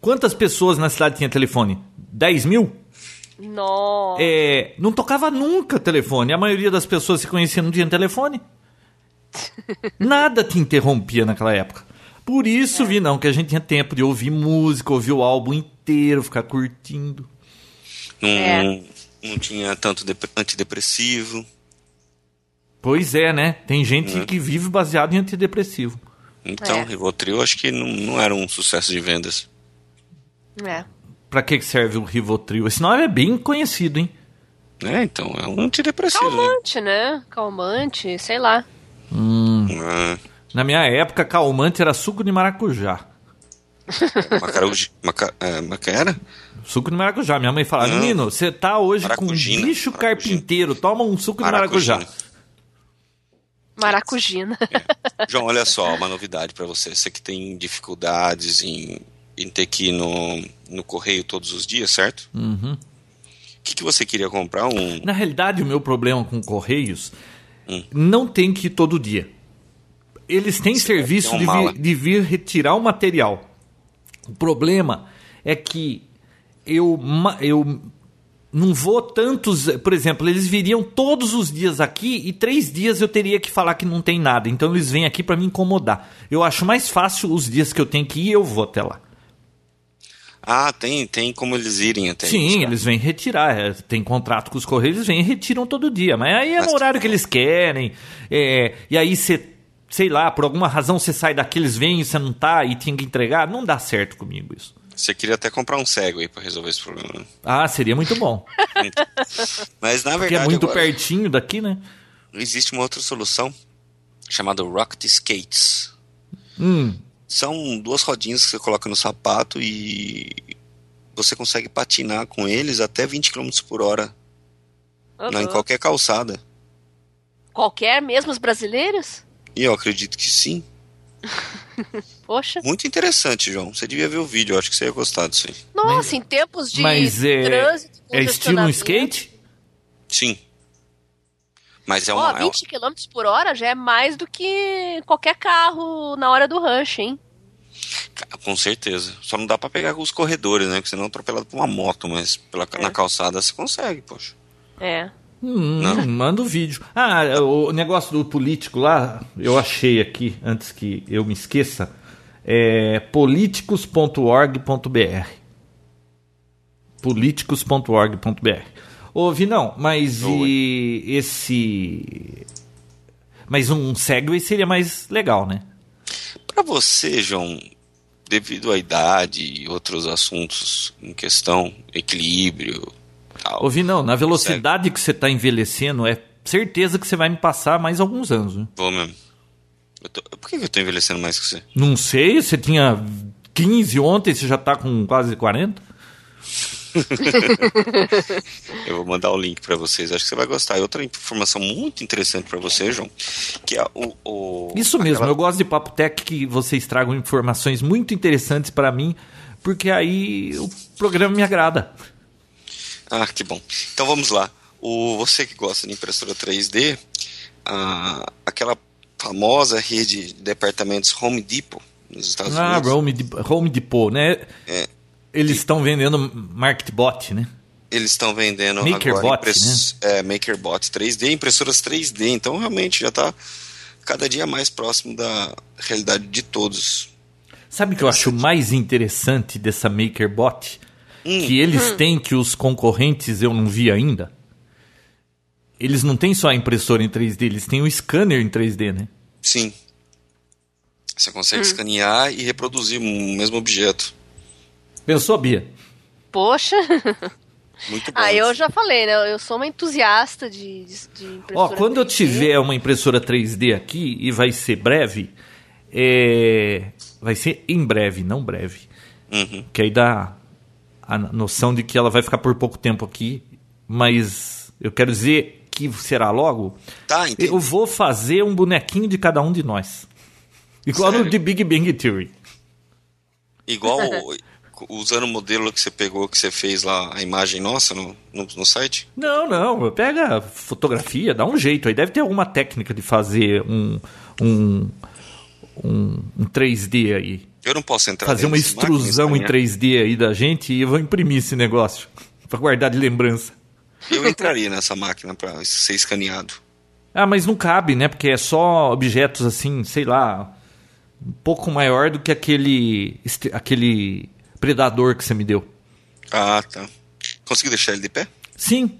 Quantas pessoas na cidade tinha telefone? 10 mil? Nossa. É, não tocava nunca telefone. A maioria das pessoas se conhecia não tinha telefone. Nada te interrompia naquela época. Por isso, É. vi não, que a gente tinha tempo de ouvir música, ouvir o álbum inteiro, ficar curtindo. Não, É. não tinha tanto dep- antidepressivo. Pois é, né? Tem gente Uhum. que vive baseado em antidepressivo. Então, É. Rivotril acho que não, não era um sucesso de vendas. É. Pra que serve o Rivotril? Esse nome é bem conhecido, hein? É, então, é um antidepressivo. Né? Calmante, né? Calmante, sei lá. Ah, Na minha época, calmante era suco de maracujá. macaruji, maca, é, maca era? Suco de maracujá. Minha mãe falava, menino, você tá hoje Maracujina. com um bicho Maracujina. carpinteiro, toma um suco de maracujá. Maracujina. Maracujina. João, olha só, uma novidade pra você. Você que tem dificuldades em, em ter que ir no, no correio todos os dias, certo? Uhum. O que, que você queria comprar? Um. Na realidade, o meu problema com Correios Hum. não tem que ir todo dia. Eles têm serviço de vir, de vir retirar o material. O problema é que eu, eu não vou tantos. Por exemplo, eles viriam todos os dias aqui e três dias eu teria que falar que não tem nada. Então eles vêm aqui para me incomodar. Eu acho mais fácil os dias que eu tenho que ir eu vou até lá. Ah, tem, tem como eles irem até Sim, isso. eles vêm retirar. é, tem contrato com os Correios, eles vêm e retiram todo dia. Mas aí é Mas- no horário que eles querem. é, e aí você, sei lá, por alguma razão você sai daqui, eles vêm e você não tá e tem que entregar. Não dá certo comigo isso. Você queria até comprar um cego aí pra resolver esse problema. né? Ah, seria muito bom. Mas na Porque verdade. é muito agora, pertinho daqui, né? Existe uma outra solução chamada Rocket Skates. Hum, São duas rodinhas que você coloca no sapato e você consegue patinar com eles até 20 km por hora né, em Uhum. qualquer calçada. Qualquer, mesmo os brasileiros? E eu acredito que sim. Poxa. Muito interessante, João. Você devia ver o vídeo, eu acho que você ia gostar disso aí. Nossa, em tempos de mas é, trânsito. é estilo um skate? Sim. Mas é Ó, uma. uma- 20 km por hora já é mais do que qualquer carro na hora do rush, hein? Com certeza. Só não dá pra pegar os corredores, né? Porque senão é atropelado por uma moto, mas pela, É. na calçada você consegue, poxa. É. Hum, Não. manda o vídeo. Ah, o negócio do político lá, eu achei aqui, antes que eu me esqueça, é políticos.org.br. Políticos.org.br. Ô, Vinão, mas e esse. Mas um Segway seria mais legal, né? Para você, João, devido à idade e outros assuntos em questão, equilíbrio, tal. Ouvi, não, na velocidade que você está envelhecendo, é certeza que você vai me passar mais alguns anos. Né? Vou mesmo. Tô- Por que eu tô envelhecendo mais que você? Não sei, você tinha 15 ontem, você já tá com quase 40? Eu vou mandar o link para vocês, acho que você vai gostar. E outra informação muito interessante para você, João, que é o. o Isso mesmo, aquela- eu gosto de Papo Tech que vocês tragam informações muito interessantes para mim, porque aí o programa me agrada. Ah, que bom. Então vamos lá. O, você que gosta de impressora 3D, a- aquela famosa rede de departamentos Home Depot nos Estados Ah, Unidos, Home, Dep- Home Depot, né? É. Eles estão vendendo MarketBot, né? eles estão vendendo MakerBot, agora impress- é, MakerBot 3D, impressoras 3D. Então realmente já está cada dia mais próximo da realidade de todos. Sabe o que eu acho mais interessante dessa MakerBot? Hum. Que eles têm que os concorrentes eu não vi ainda. Eles não têm só a impressora em 3D, eles têm o scanner em 3D, né? Sim. Você consegue escanear e reproduzir o mesmo objeto. Pensou, Bia? Poxa. Muito bom. Ah, eu já falei, né? Eu sou uma entusiasta de, de, de Ó, impressora quando eu 3D. tiver uma impressora 3D aqui, e vai ser breve, é... vai ser em breve, não breve. Uhum. Que aí dá a noção de que ela vai ficar por pouco tempo aqui, mas eu quero dizer que será logo. Tá, entendi. Eu vou fazer um bonequinho de cada um de nós. Igual no Sério? de Big Bang Theory. Igual o- usando o modelo que você pegou, que você fez lá, a imagem nossa no, no, no site? Não, não, pega fotografia, dá um jeito. Aí deve ter alguma técnica de fazer um, um, um, um 3D aí. Eu não posso entrar Fazer uma máquina extrusão em escanear. 3D aí da gente e eu vou imprimir esse negócio. Pra guardar de lembrança. Eu entraria nessa máquina para ser escaneado. Ah, mas não cabe, né? Porque é só objetos assim, sei lá, um pouco maior do que aquele, aquele predador que você me deu. Ah, tá. Conseguiu deixar ele de pé? Sim,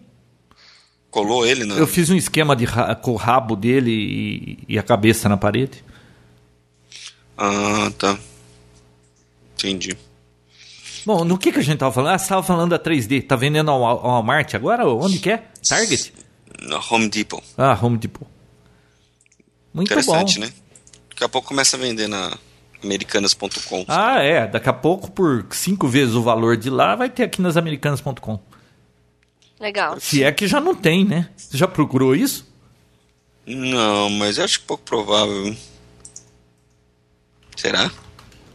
Colou ele na. eu fiz um esquema de ra- com o rabo dele e, e a cabeça na parede. Ah, tá. Entendi. Bom, no que, que a gente tava falando? Ah, você tava falando da 3D. Tá vendendo ao Wal- ao Walmart agora? Onde que é? Target? Na Home Depot. Ah, Home Depot. Muito bom. Interessante, né? Daqui a pouco começa a vender na americanas.com. Ah, é. Daqui a pouco, por cinco vezes o valor de lá, vai ter aqui nas americanas.com. Legal. Se é que já não tem, né? Você já procurou isso? Não, mas eu acho pouco provável. Será?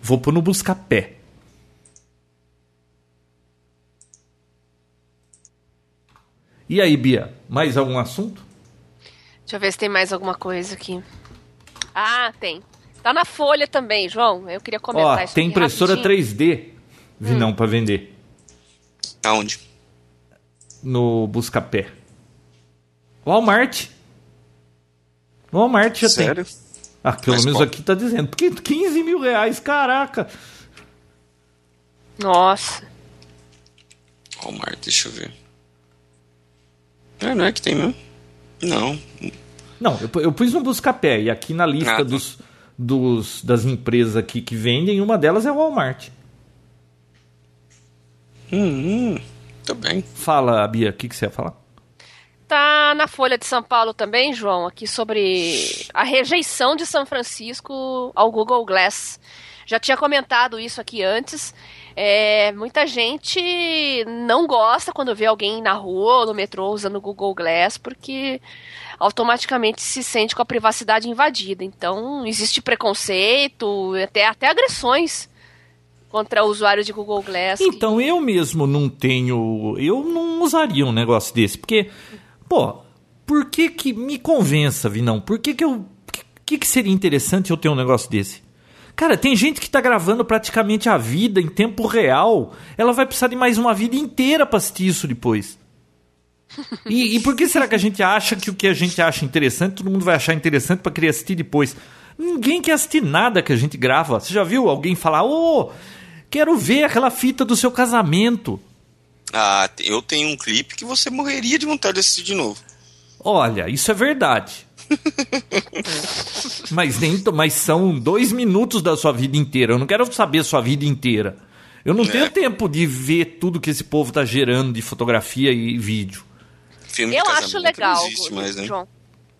Vou pôr no busca-pé. E aí, Bia? Mais algum assunto? Deixa eu ver se tem mais alguma coisa aqui. Ah, tem. Tá na folha também, João. Eu queria comentar Ó, isso tem impressora rapidinho. 3D, Vinão, pra vender. Aonde? No busca-pé. Walmart. Walmart já tem. Sério? Ah, pelo Mas menos qual? aqui tá dizendo. Porque 15 mil reais, caraca. Nossa. Walmart, deixa eu ver. É, não é que tem mesmo? Não. Não, eu, eu pus no busca-pé. E aqui na lista Ah, tá. Dos, das empresas aqui que vendem, uma delas é o Walmart. Hum, hum, tá bem. Fala, Bia, o que, que você ia falar? Tá na Folha de São Paulo também, João, aqui sobre a rejeição de São Francisco ao Google Glass. Já tinha comentado isso aqui antes. É, muita gente não gosta quando vê alguém na rua ou no metrô usando o Google Glass, porque automaticamente se sente com a privacidade invadida. Então, existe preconceito, até, até agressões contra usuários de Google Glass. que- Então, eu mesmo não tenho. Eu não usaria um negócio desse. Porque, pô, por que que. Me convença, Vinão. Por que que eu. que- que, que seria interessante eu ter um negócio desse? Cara, tem gente que tá gravando praticamente a vida em tempo real. Ela vai precisar de mais uma vida inteira pra assistir isso depois. E, e por que será que a gente acha que o que a gente acha interessante, todo mundo vai achar interessante pra querer assistir depois? Ninguém quer assistir nada que a gente grava. Você já viu alguém falar, ô, quero ver aquela fita do seu casamento? Ah, eu tenho um clipe que você morreria de vontade de assistir de novo. Olha, isso é verdade. mas, nem, mas são dois minutos da sua vida inteira. Eu não quero saber a sua vida inteira. Eu não é. tenho tempo de ver tudo que esse povo tá gerando de fotografia e vídeo. Filme eu acho legal, existe mais, né? João.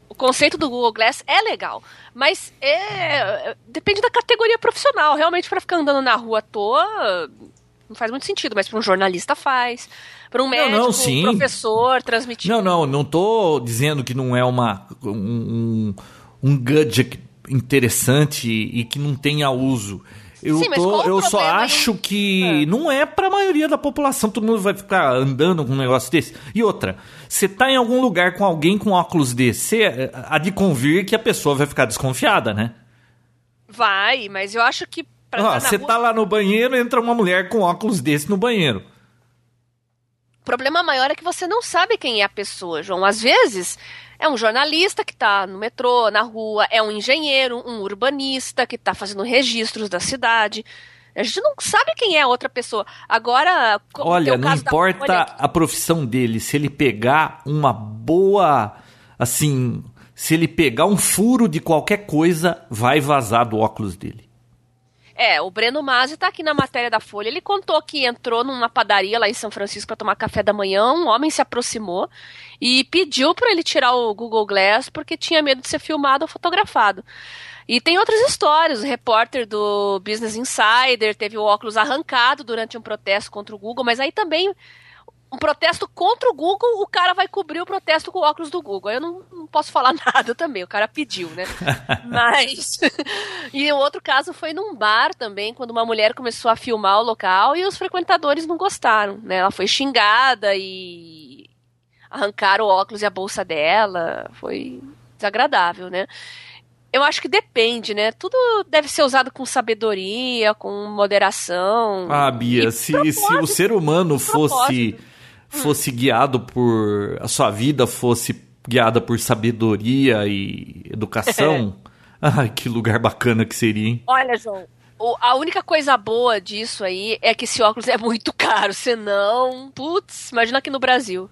O conceito do Google Glass é legal, mas é, depende da categoria profissional. Realmente, para ficar andando na rua à toa, não faz muito sentido, mas para um jornalista faz. Para um médico, não, não, sim. um professor, transmitir. Não, não, não tô dizendo que não é uma, um, um gadget interessante e que não tenha uso. Eu, Sim, tô, eu só acho que é. não é para a maioria da população, todo mundo vai ficar andando com um negócio desse. E outra, você tá em algum lugar com alguém com óculos desse, há de convir que a pessoa vai ficar desconfiada, né? Vai, mas eu acho que. Você tá, rua... tá lá no banheiro, entra uma mulher com óculos desse no banheiro. O problema maior é que você não sabe quem é a pessoa, João. Às vezes é um jornalista que está no metrô, na rua, é um engenheiro, um urbanista que está fazendo registros da cidade. A gente não sabe quem é a outra pessoa. Agora, olha, não importa a profissão dele, se ele pegar uma boa, assim, se ele pegar um furo de qualquer coisa, vai vazar do óculos dele. É, o Breno Masi tá aqui na matéria da Folha. Ele contou que entrou numa padaria lá em São Francisco para tomar café da manhã. Um homem se aproximou e pediu para ele tirar o Google Glass porque tinha medo de ser filmado ou fotografado. E tem outras histórias. O repórter do Business Insider teve o óculos arrancado durante um protesto contra o Google, mas aí também um protesto contra o Google, o cara vai cobrir o protesto com o óculos do Google. Eu não, não posso falar nada também, o cara pediu, né? Mas. e o outro caso foi num bar também, quando uma mulher começou a filmar o local e os frequentadores não gostaram, né? Ela foi xingada e arrancaram o óculos e a bolsa dela. Foi desagradável, né? Eu acho que depende, né? Tudo deve ser usado com sabedoria, com moderação. Ah, Bia, se, se o ser humano fosse fosse guiado por. a sua vida fosse guiada por sabedoria e educação. Ai, que lugar bacana que seria, hein? Olha, João, a única coisa boa disso aí é que esse óculos é muito caro. Senão, putz, imagina aqui no Brasil.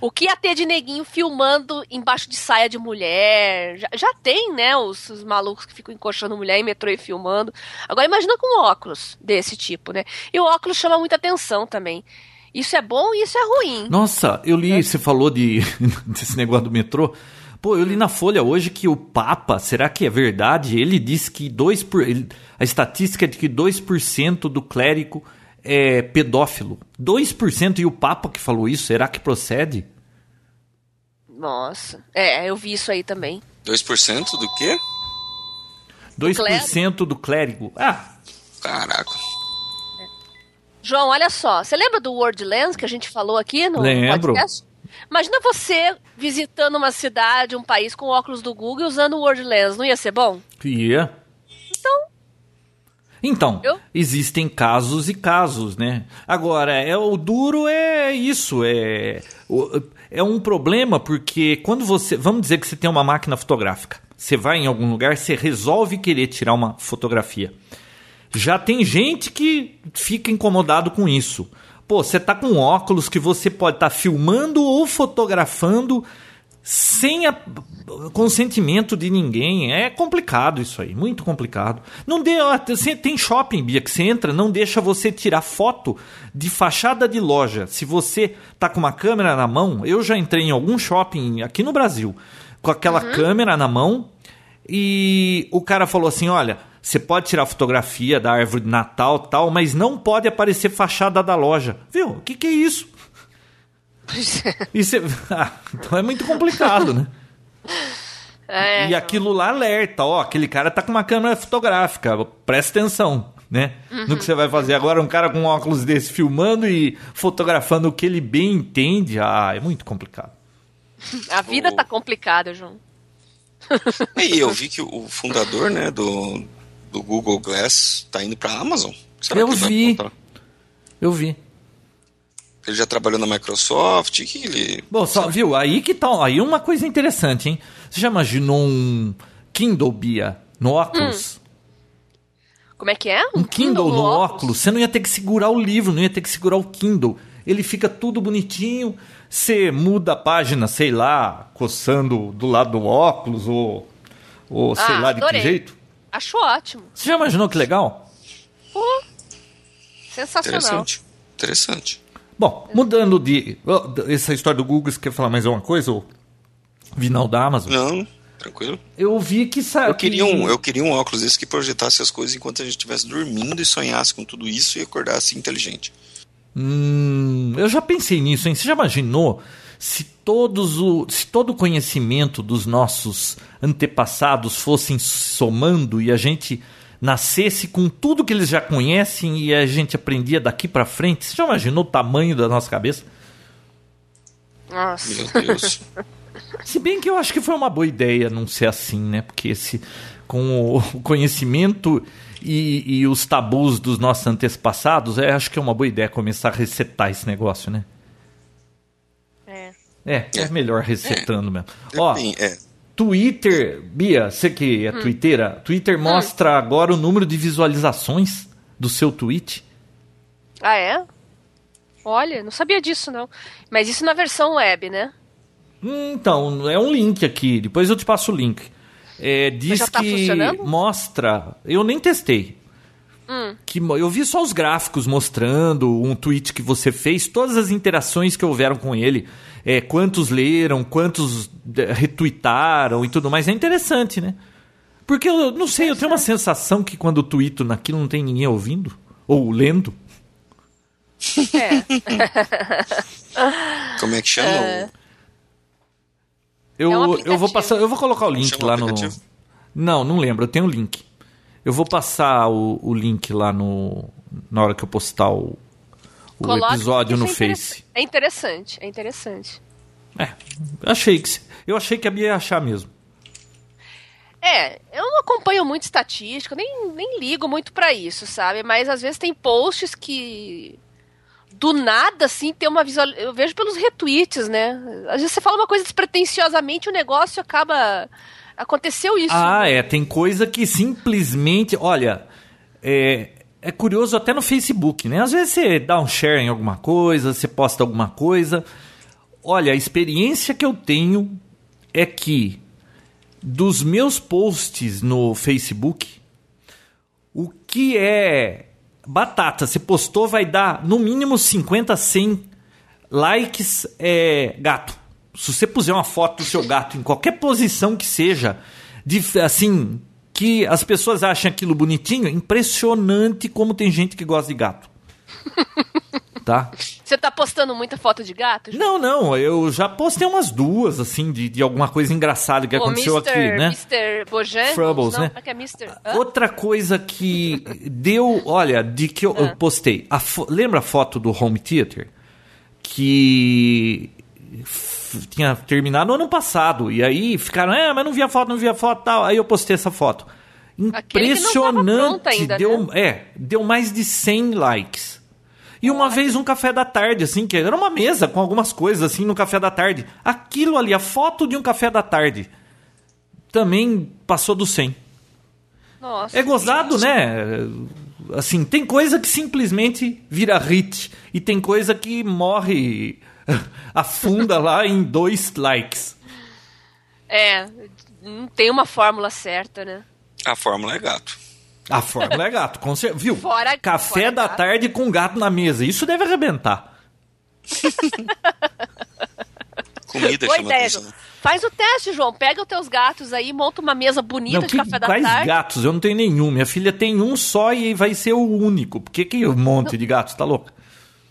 O que ia ter de neguinho filmando embaixo de saia de mulher? Já, já tem, né? Os, os, malucos que ficam encoxando mulher em metrô e filmando. Agora imagina com óculos desse tipo, né? E o óculos chama muita atenção também. Isso é bom e isso é ruim. Nossa, eu li, é. você falou de, desse negócio do metrô. Pô, eu li na Folha hoje que o Papa, será que é verdade? Ele disse que 2%, por, ele, a estatística é de que 2% do clérigo é pedófilo. 2% e o Papa que falou isso, será que procede? Nossa, é, eu vi isso aí também. 2% do quê? 2% do clérigo. do clérigo. Ah! Caraca. João, olha só. Você lembra do World Lens que a gente falou aqui no Lembro. podcast? Imagina você visitando uma cidade, um país com óculos do Google e usando o World Lens. Não ia ser bom? Ia. Então. Então, Eu? existem casos e casos, né? Agora, é o duro é isso, é é um problema porque quando você, vamos dizer que você tem uma máquina fotográfica, você vai em algum lugar, você resolve querer tirar uma fotografia. Já tem gente que fica incomodado com isso. Pô, você tá com óculos que você pode estar tá filmando ou fotografando sem a consentimento de ninguém. É complicado isso aí, muito complicado. Não dê, tem shopping, Bia, que você entra, não deixa você tirar foto de fachada de loja. Se você tá com uma câmera na mão, eu já entrei em algum shopping aqui no Brasil com aquela uhum. câmera na mão e o cara falou assim: "Olha, você pode tirar fotografia da árvore de Natal tal, mas não pode aparecer fachada da loja. Viu? O que, que é isso? isso é... Ah, então é muito complicado, né? É, e aquilo lá alerta, ó, aquele cara tá com uma câmera fotográfica, presta atenção, né? Uhum. No que você vai fazer agora, um cara com óculos desse filmando e fotografando o que ele bem entende, ah, é muito complicado. A vida o... tá complicada, João. E eu vi que o fundador, né, do, do Google Glass tá indo para a Amazon. Será eu vi. Eu vi. Ele já trabalhou na Microsoft, que ele. Bom, só, viu? Aí que tá. Aí uma coisa interessante, hein? Você já imaginou um Kindle Bia no óculos? Hum. Como é que é? Um, um Kindle, Kindle, no, óculos? óculos. Você não ia ter que segurar o livro, não ia ter que segurar o Kindle. ele fica tudo bonitinho. Você muda a página, sei lá, coçando do lado do óculos ou, ou sei Ah, lá de adorei. que jeito. Acho ótimo. Você já imaginou que legal? Pô, sensacional. Interessante. Interessante. Bom, mudando de. Essa história do Google, você quer falar mais alguma coisa? Ou Vinal da Amazon? Não, tranquilo. Eu vi que saiu. Eu queria, um, eu queria um óculos desse que projetasse as coisas enquanto a gente estivesse dormindo e sonhasse com tudo isso e acordasse inteligente. Hum, eu já pensei nisso, hein? Você já imaginou se todos o, se todo o conhecimento dos nossos antepassados fossem somando e a gente nascesse com tudo que eles já conhecem e a gente aprendia daqui pra frente? Você já imaginou o tamanho da nossa cabeça? Nossa. Meu Deus. Se bem que eu acho que foi uma boa ideia não ser assim, né? Porque esse, com o conhecimento e, e os tabus dos nossos antepassados, é, acho que é uma boa ideia começar a resetar esse negócio, né? É. É, é melhor resetando mesmo. Ó, Enfim, é. Twitter, Bia, você que é twitteira, Twitter mostra agora o número de visualizações do seu tweet. Ah, é? Olha, não sabia disso, não. Mas isso na versão web, né? Hum, Então, é um link aqui, depois eu te passo o link. É, diz tá que funcionando? mostra. Eu nem testei. Hum. Que, eu vi só os gráficos mostrando um tweet que você fez, todas as interações que houveram com ele, é, quantos leram, quantos é, retweetaram e tudo mais. É interessante, né? Porque eu não sei, eu tenho uma sensação que quando eu tweeto naquilo não tem ninguém ouvindo ou lendo. É. Como é que chama? Eu, É um eu vou passar, eu vou colocar o link lá no. Não, não lembro, eu tenho o link. Eu vou passar o, o link lá no. Na hora que eu postar o, o Coloque, episódio no é Face. É interessante, é interessante. É, achei que. Eu achei que a Bia ia achar mesmo. É, eu não acompanho muito estatística, nem, nem ligo muito pra isso, sabe? Mas às vezes tem posts que do nada, assim, tem uma visual... Eu vejo pelos retweets, né? Às vezes você fala uma coisa despretensiosamente o negócio acaba... Aconteceu isso. Ah, é. Tem coisa que simplesmente. Olha, é, é curioso até no Facebook, né? Às vezes você dá um share em alguma coisa, você posta alguma coisa. Olha, a experiência que eu tenho é que dos meus posts no Facebook, o que é batata, você postou, vai dar no mínimo 50, 100 likes é gato. Se você puser uma foto do seu gato em qualquer posição que seja, de, assim, que as pessoas acham aquilo bonitinho, impressionante como tem gente que gosta de gato. Tá? Você tá postando muita foto de gato? Ju? Não, não, eu já postei umas duas, assim, de, de alguma coisa engraçada que aconteceu aqui, né? Mr. Bojangles? Frubbles, não, né? é que é? Outra coisa que deu, olha, de que eu, Ah. eu postei. A fo- lembra a foto do home theater? Que tinha terminado no ano passado. E aí ficaram, é, mas não vi a foto, não vi a foto tal. Aí eu postei essa foto. Impressionante. ainda, deu, né? É, deu mais de 100 likes. E uma vez um café da tarde, assim, que era uma mesa com algumas coisas, assim, no café da tarde. Aquilo ali, a foto de um café da tarde, também passou do 100. Nossa. É gozado, né? Assim, tem coisa que simplesmente vira hit. E tem coisa que morre, afunda lá em dois likes. É, não tem uma fórmula certa, né? A fórmula é gato. A fórmula é gato, com certeza. Viu? Fora- Café fora da gato. tarde com gato na mesa. Isso deve arrebentar. Comida Boa chama ideia, atenção. Faz o teste, João. Pega os teus gatos aí, monta uma mesa bonita Não, de que, café da quais tarde. gatos? Eu não tenho nenhum. Minha filha tem um só e vai ser o único. Por que, que um monte de gatos? Tá louco?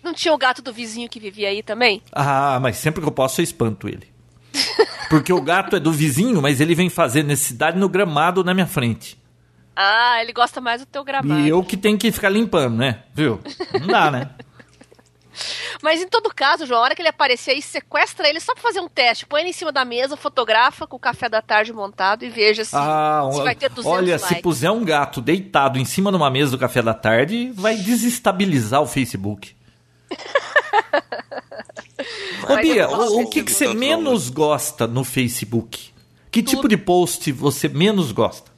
Não tinha o gato do vizinho que vivia aí também? Ah, mas sempre que eu posso eu espanto ele. Porque o gato é do vizinho, mas ele vem fazer necessidade no gramado na minha frente. Ah, ele gosta mais do teu gramado. E eu que tenho que ficar limpando, né? Viu? Não dá, né? Mas em todo caso, João, a hora que ele aparecer aí, sequestra ele só pra fazer um teste. Põe ele em cima da mesa, fotografa com o café da tarde montado e veja se, Ah, se vai ter 200 olha, likes. se puser um gato deitado em cima de uma mesa do café da tarde, vai desestabilizar o Facebook. Ô, Bia, o, o que, que você menos gosta no Facebook? Que tipo de post você menos gosta?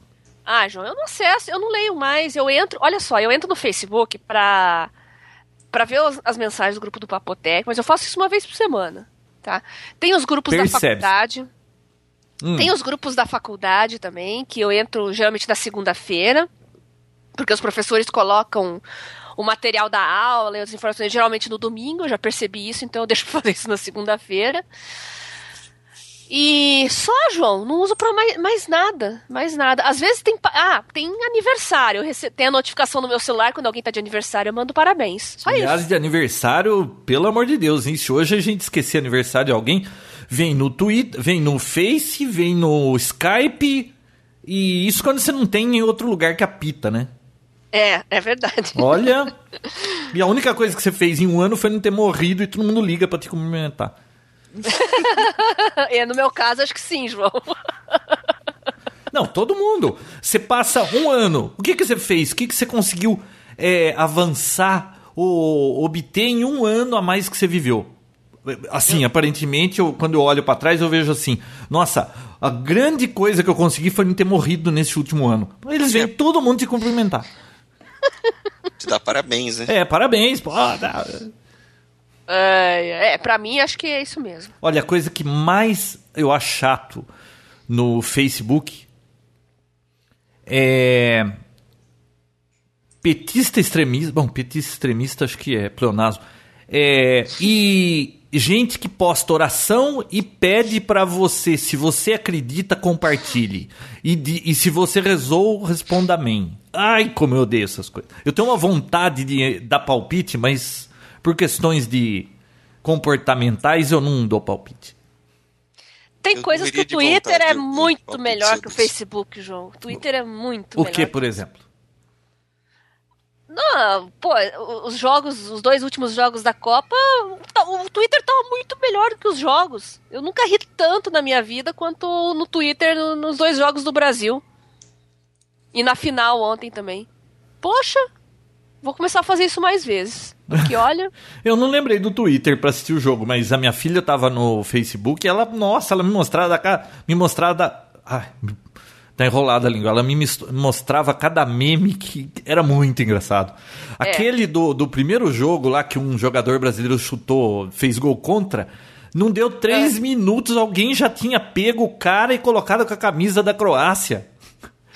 Ah, João, eu não acesso, eu não leio mais. Eu entro, olha só, eu entro no Facebook pra para ver as, as, mensagens do grupo do Papotec, mas eu faço isso uma vez por semana, tá? Tem os grupos Percebe. da faculdade. Hum. Tem os grupos da faculdade também, que eu entro geralmente na segunda-feira, porque os professores colocam o material da aula e as informações geralmente no domingo, eu já percebi isso, então eu deixo pra fazer isso na segunda-feira. E só, João, não uso pra mais, mais, nada, mais nada. Às vezes tem, ah, tem aniversário, eu rece, tem a notificação no meu celular quando alguém tá de aniversário, eu mando parabéns. Só Aliás, isso. de aniversário, pelo amor de Deus, hein? Se hoje a gente esquecer aniversário de alguém, vem no Twitter, vem no Face, vem no Skype, e isso quando você não tem em outro lugar que apita, né? É, é verdade. Olha. E a única coisa que você fez em um ano foi não ter morrido e todo mundo liga para te cumprimentar. é, no meu caso, acho que sim, João. Não, todo mundo. Você passa um ano. O que, que você fez? O que, que você conseguiu é, avançar ou obter em um ano a mais que você viveu? Assim, aparentemente, eu, quando eu olho para trás, eu vejo assim: nossa, a grande coisa que eu consegui foi não ter morrido nesse último ano. Eles vêm todo mundo te cumprimentar. Te dá parabéns, né? É, parabéns, pô. Dá... É, é, pra mim acho que é isso mesmo. Olha, a coisa que mais eu acho chato no Facebook é. Petista extremista. Bom, petista extremista acho que é pleonasmo. É, e gente que posta oração e pede para você, se você acredita, compartilhe. E, de, e se você rezou, responda amém. Ai, como eu odeio essas coisas. Eu tenho uma vontade de dar palpite, mas por questões de comportamentais eu não dou palpite. Tem eu coisas que o Twitter é muito melhor que o Facebook, João. O Twitter é muito o melhor. O que, por exemplo? Não, pô, os jogos, os dois últimos jogos da Copa, tá, o Twitter tava muito melhor do que os jogos. Eu nunca ri tanto na minha vida quanto no Twitter nos dois jogos do Brasil. E na final ontem também. Poxa, vou começar a fazer isso mais vezes. Porque olha. eu não lembrei do Twitter para assistir o jogo, mas a minha filha tava no Facebook e ela, nossa, ela me mostrava da me mostrava ai, tá enrolada a língua. Ela me mostrava cada meme que era muito engraçado. É. Aquele do, do primeiro jogo lá que um jogador brasileiro chutou, fez gol contra. Não deu três é. minutos, alguém já tinha pego o cara e colocado com a camisa da Croácia.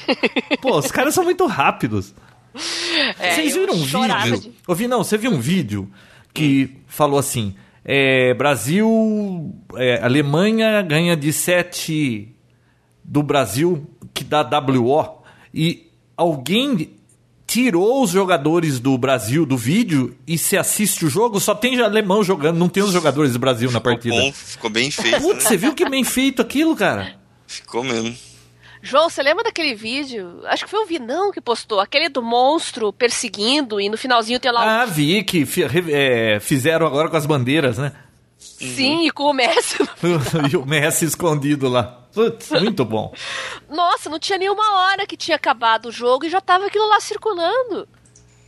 Pô, os caras são muito rápidos. É, Vocês viram um vídeo? De... Ouvi, não, você viu um vídeo que falou assim: é, Brasil, é, Alemanha ganha de 7 do Brasil que dá WO e alguém tirou os jogadores do Brasil do vídeo e se assiste o jogo, só tem alemão jogando, não tem os jogadores do Brasil na partida. Ficou, bom, ficou bem feito. Putz, né? você viu que bem feito aquilo, cara? Ficou mesmo. João, você lembra daquele vídeo? Acho que foi o Vinão que postou, aquele do monstro perseguindo e no finalzinho tem lá. Ah, vi que é, fizeram agora com as bandeiras, né? Sim, uhum. e com o Messi. e o Messi escondido lá. Putz, muito bom. Nossa, não tinha nenhuma hora que tinha acabado o jogo e já tava aquilo lá circulando.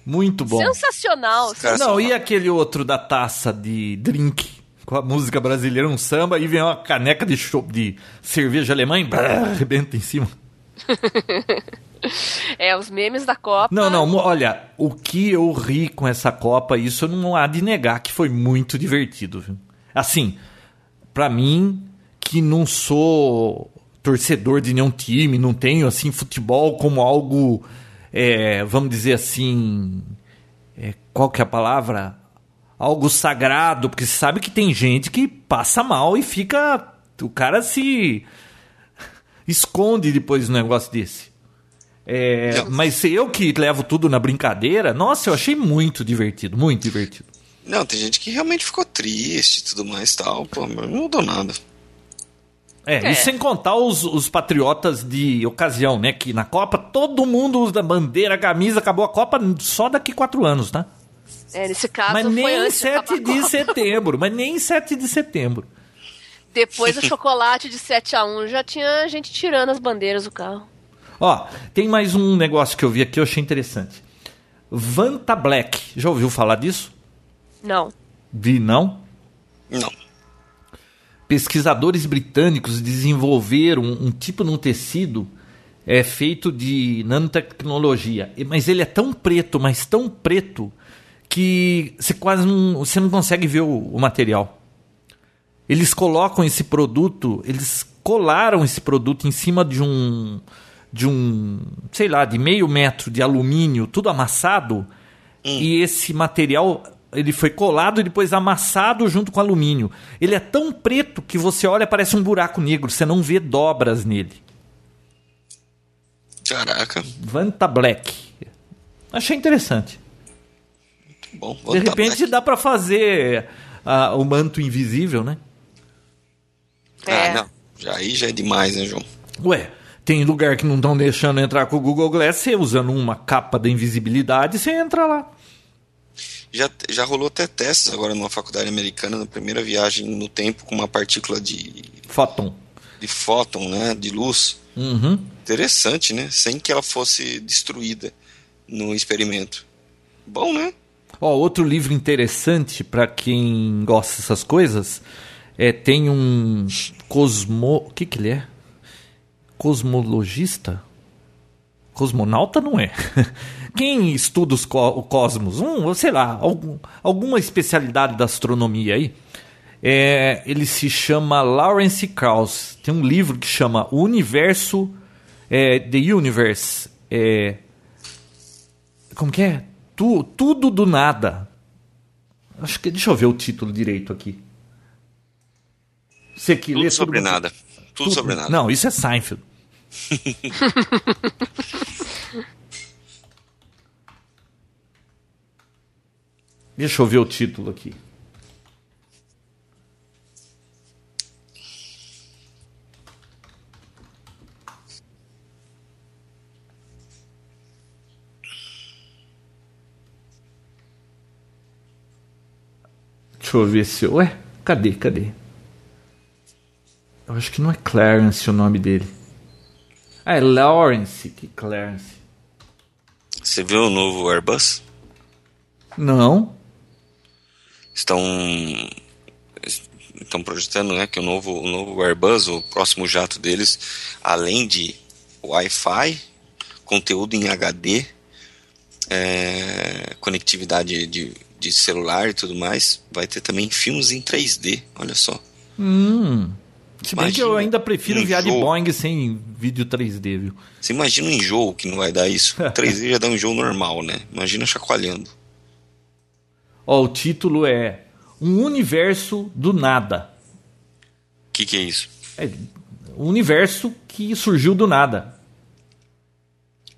Muito bom. Sensacional. Não, e aquele outro da taça de drink com a música brasileira, um samba, e vem uma caneca de, show, de cerveja alemã e brrr, arrebenta em cima. é, os memes da Copa. Não, não, olha, o que eu ri com essa Copa, isso não há de negar que foi muito divertido, viu? Assim, para mim, que não sou torcedor de nenhum time, não tenho assim futebol como algo, é, vamos dizer assim, é, qual que é a palavra? Algo sagrado, porque você sabe que tem gente que passa mal e fica, o cara se esconde depois do negócio desse. É, mas eu que levo tudo na brincadeira, nossa, eu achei muito divertido, muito divertido. Não, tem gente que realmente ficou triste e tudo mais tal, pô, mas não mudou nada. É, é, e sem contar os, os patriotas de ocasião, né? Que na Copa todo mundo usa bandeira, camisa, acabou a Copa só daqui quatro anos, tá? É, nesse caso mas nem foi 7 de, de setembro, mas nem 7 de setembro. Depois do chocolate de 7 a 1 já tinha gente tirando as bandeiras do carro. Ó, tem mais um negócio que eu vi aqui, eu achei interessante. Vanta Black, já ouviu falar disso? Não. Vi não? Não. Pesquisadores britânicos desenvolveram um, tipo de um tecido é feito de nanotecnologia, mas ele é tão preto, mas tão preto que você quase não, você não consegue ver o, o material. Eles colocam esse produto, eles colaram esse produto em cima de um de um, sei lá, de meio metro de alumínio, tudo amassado, e esse material ele foi colado e depois amassado junto com alumínio. Ele é tão preto que você olha parece um buraco negro, você não vê dobras nele. Caraca. Vanta Black. Achei interessante. Bom, De Vanta repente Black. dá pra fazer ah, o manto invisível, né? É. Ah, não. Já aí já é demais, né, João? Ué, tem lugar que não estão deixando entrar com o Google Glass, você usando uma capa da invisibilidade, você entra lá. Já, já rolou até testes agora numa faculdade americana, na primeira viagem no tempo, com uma partícula de, Photon. de fóton, né, de luz. Uhum. Interessante, né? Sem que ela fosse destruída no experimento. Bom, né? Ó, outro livro interessante para quem gosta dessas coisas é tem um cosmo, o que que ele é? Cosmologista? Cosmonauta não é. Quem estuda os co- o cosmos, um, sei lá, algum, alguma especialidade da astronomia aí, é, ele se chama Lawrence Krauss. Tem um livro que chama O Universo, é, The Universe, é, como que é? Tu, tudo do nada. Acho que deixa eu ver o título direito aqui. Você que lê Tudo sobre tudo- nada. Tudo, tudo- sobre nada. Não, isso é Seinfeld. Deixa eu ver o título aqui. Deixa eu ver se. Ué, cadê? Cadê? Eu acho que não é Clarence o nome dele. Ah, é Lawrence. Que Clarence? Você viu o novo Airbus? Não. Estão estão projetando, né, que o novo o novo Airbus, o próximo jato deles, além de Wi-Fi, conteúdo em HD, é, conectividade de, de celular e tudo mais, vai ter também filmes em 3D. Olha só. Hum. Se bem que eu ainda prefiro um enviar de. Boeing sem vídeo 3D, viu? Você imagina um enjoo que não vai dar isso? O 3D já dá um enjoo normal, né? Imagina chacoalhando. Ó, o título é Um Universo do Nada. O que, que é isso? É um universo que surgiu do nada.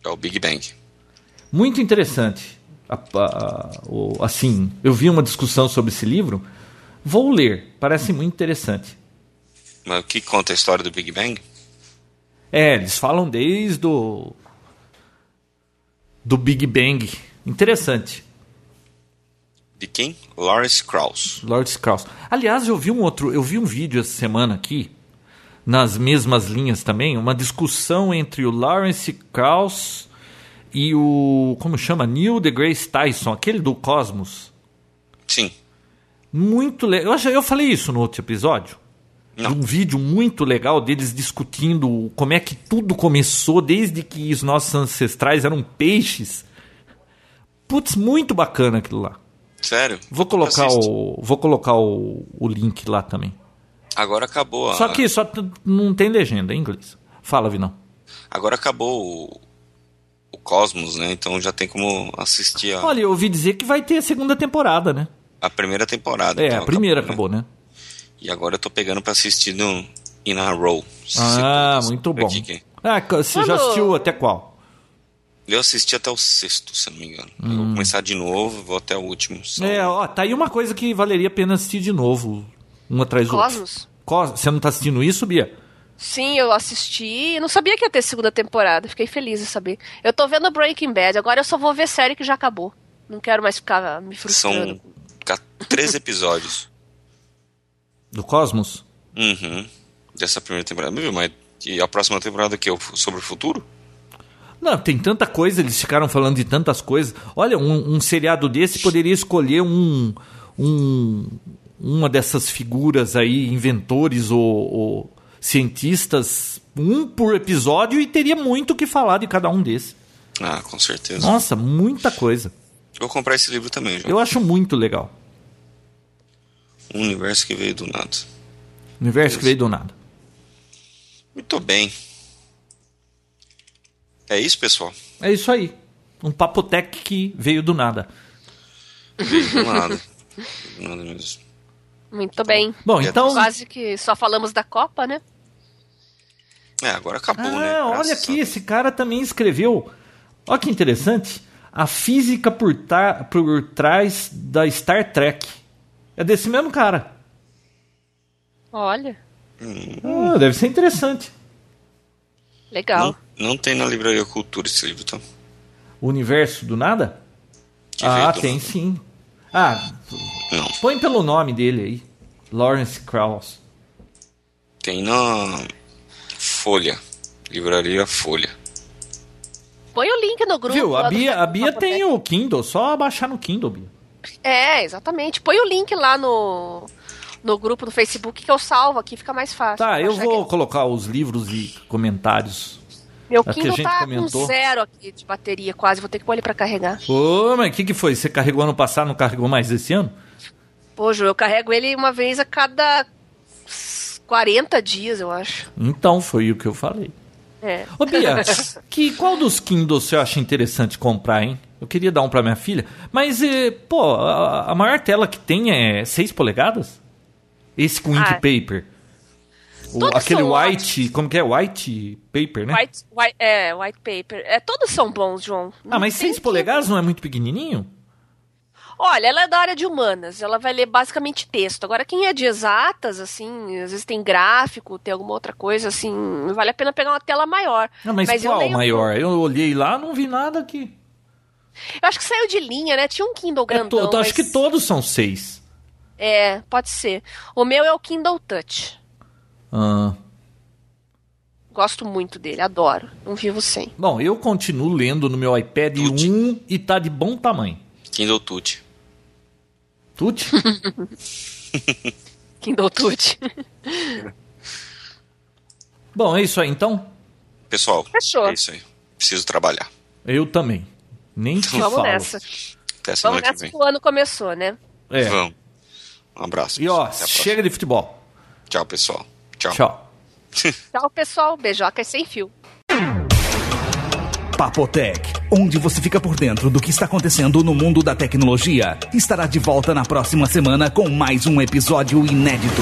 É o Big Bang. Muito interessante. Assim, eu vi uma discussão sobre esse livro. Vou ler. Parece muito interessante. Mas o que conta a história do Big Bang? É, eles falam desde o do Big Bang. Interessante. De quem? Lawrence Krauss. Lord Strauss. Aliás, eu vi um outro, eu vi um vídeo essa semana aqui nas mesmas linhas também, uma discussão entre o Lawrence Krauss e o como chama Neil deGrasse Tyson, aquele do Cosmos. Sim. Muito legal. Eu, eu falei isso no outro episódio. Não. Um vídeo muito legal deles discutindo como é que tudo começou desde que os nossos ancestrais eram peixes. Putz, muito bacana aquilo lá. Sério? Vou colocar o vou colocar o, o link lá também. Agora acabou a... Só que só não tem legenda em inglês. Fala, Vinão. Agora acabou o... o Cosmos, né? Então já tem como assistir a, Olha, eu ouvi dizer que vai ter a segunda temporada, né? a primeira temporada. É, então a primeira acabou, acabou, né? E agora eu tô pegando pra assistir no In a Row. Ah, Se- muito bom. aqui que- Ah, você já assistiu até qual? Eu assisti até o sexto, se eu não me engano. Eu vou começar de novo, vou até o último. Hum. É, ó, tá aí uma coisa que valeria a pena assistir de novo, um atrás do outro. Cosmos? Cos- Você não tá assistindo isso, Bia? Sim, eu assisti. Eu não sabia que ia ter segunda temporada. Fiquei feliz de saber. Eu tô vendo Breaking Bad. Agora eu só vou ver série que já acabou. Não quero mais ficar me frustrando. São ca- três episódios. Do Cosmos? Uhum. Dessa primeira temporada. Viu, Mas e a próxima temporada que é sobre o futuro? Não, tem tanta coisa, eles ficaram falando de tantas coisas. Olha, um, um seriado desse poderia escolher um, um uma dessas figuras aí, inventores ou, ou cientistas, um por episódio e teria muito o que falar de cada um desses. Ah, com certeza. Nossa, muita coisa. Vou comprar esse livro também, João. Eu acho muito legal. Um universo que veio do nada. Universo que veio do nada. Muito bem. É isso, pessoal? É isso aí. Um papotec que veio do nada. Veio do nada. do nada mesmo. Muito bem. Bom, então. Quase que só falamos da Copa, né? É, agora acabou, ah, né? olha Graças aqui, a- esse cara também escreveu. Olha que interessante. A física por, ta- por trás da Star Trek. É desse mesmo cara. Olha, Ah, deve ser interessante. Legal. Não, não tem na livraria Cultura esse livro, tá? O universo do nada? Que ah, tem nada. sim. Ah, Não. põe pelo nome dele aí. Lawrence Krauss. Tem na Folha. Livraria Folha. Põe o link no grupo. Viu? A do Bia, a Bia tem o Kindle, só baixar no Kindle, Bia. É, exatamente. Põe o link lá no, no grupo do Facebook que eu salvo aqui, fica mais fácil. Tá, eu vou que- colocar os livros e comentários. Meu Aqui a Kindle gente tá comentou. com zero aqui de bateria quase, vou ter que pôr ele pra carregar. Ô, mas o que, que foi? Você carregou ano passado, não carregou mais esse ano? Pô, Ju, eu carrego ele uma vez a cada 40 dias, eu acho. Então, foi o que eu falei. É. Ô, Bia, que, qual dos Kindles você acha interessante comprar, hein? Eu queria dar um pra minha filha. Mas, eh, pô, a, a maior tela que tem é 6 polegadas? Esse com ink Ah. paper. O- aquele white, como que é? White paper, né? White, white, é, white paper. É, todos são bons, João. Ah, mas Não tem 6 que- polegadas não é muito pequenininho? Olha, ela é da área de humanas, ela vai ler basicamente texto. Agora, quem é de exatas, assim, às vezes tem gráfico, tem alguma outra coisa, assim, vale a pena pegar uma tela maior. Não, mas, eu qual leio- maior? Eu olhei lá, não vi nada aqui. Eu acho que saiu de linha, né? Tinha um Kindle É grandão. to- Acho mas- que todos são 6. É, pode ser. O meu é o Kindle Touch. Ah. Gosto muito dele, adoro. Não vivo sem. Bom, eu continuo lendo no meu iPad Tuti. 1 e tá de bom tamanho. Kindle Tutti. Tuti? Kindle Touch. bom, é isso aí então. Pessoal, Fechou. é isso aí. Preciso trabalhar. Eu também. Nem te Vamos falo. nessa. Até Vamos que nessa que o ano começou, né? É. Vamos. Um abraço. E ó, chega de futebol. Tchau, pessoal. Tchau. Tchau. Tchau, pessoal. Beijocas sem fio. Papotec, onde você fica por dentro do que está acontecendo no mundo da tecnologia, estará de volta na próxima semana com mais um episódio inédito.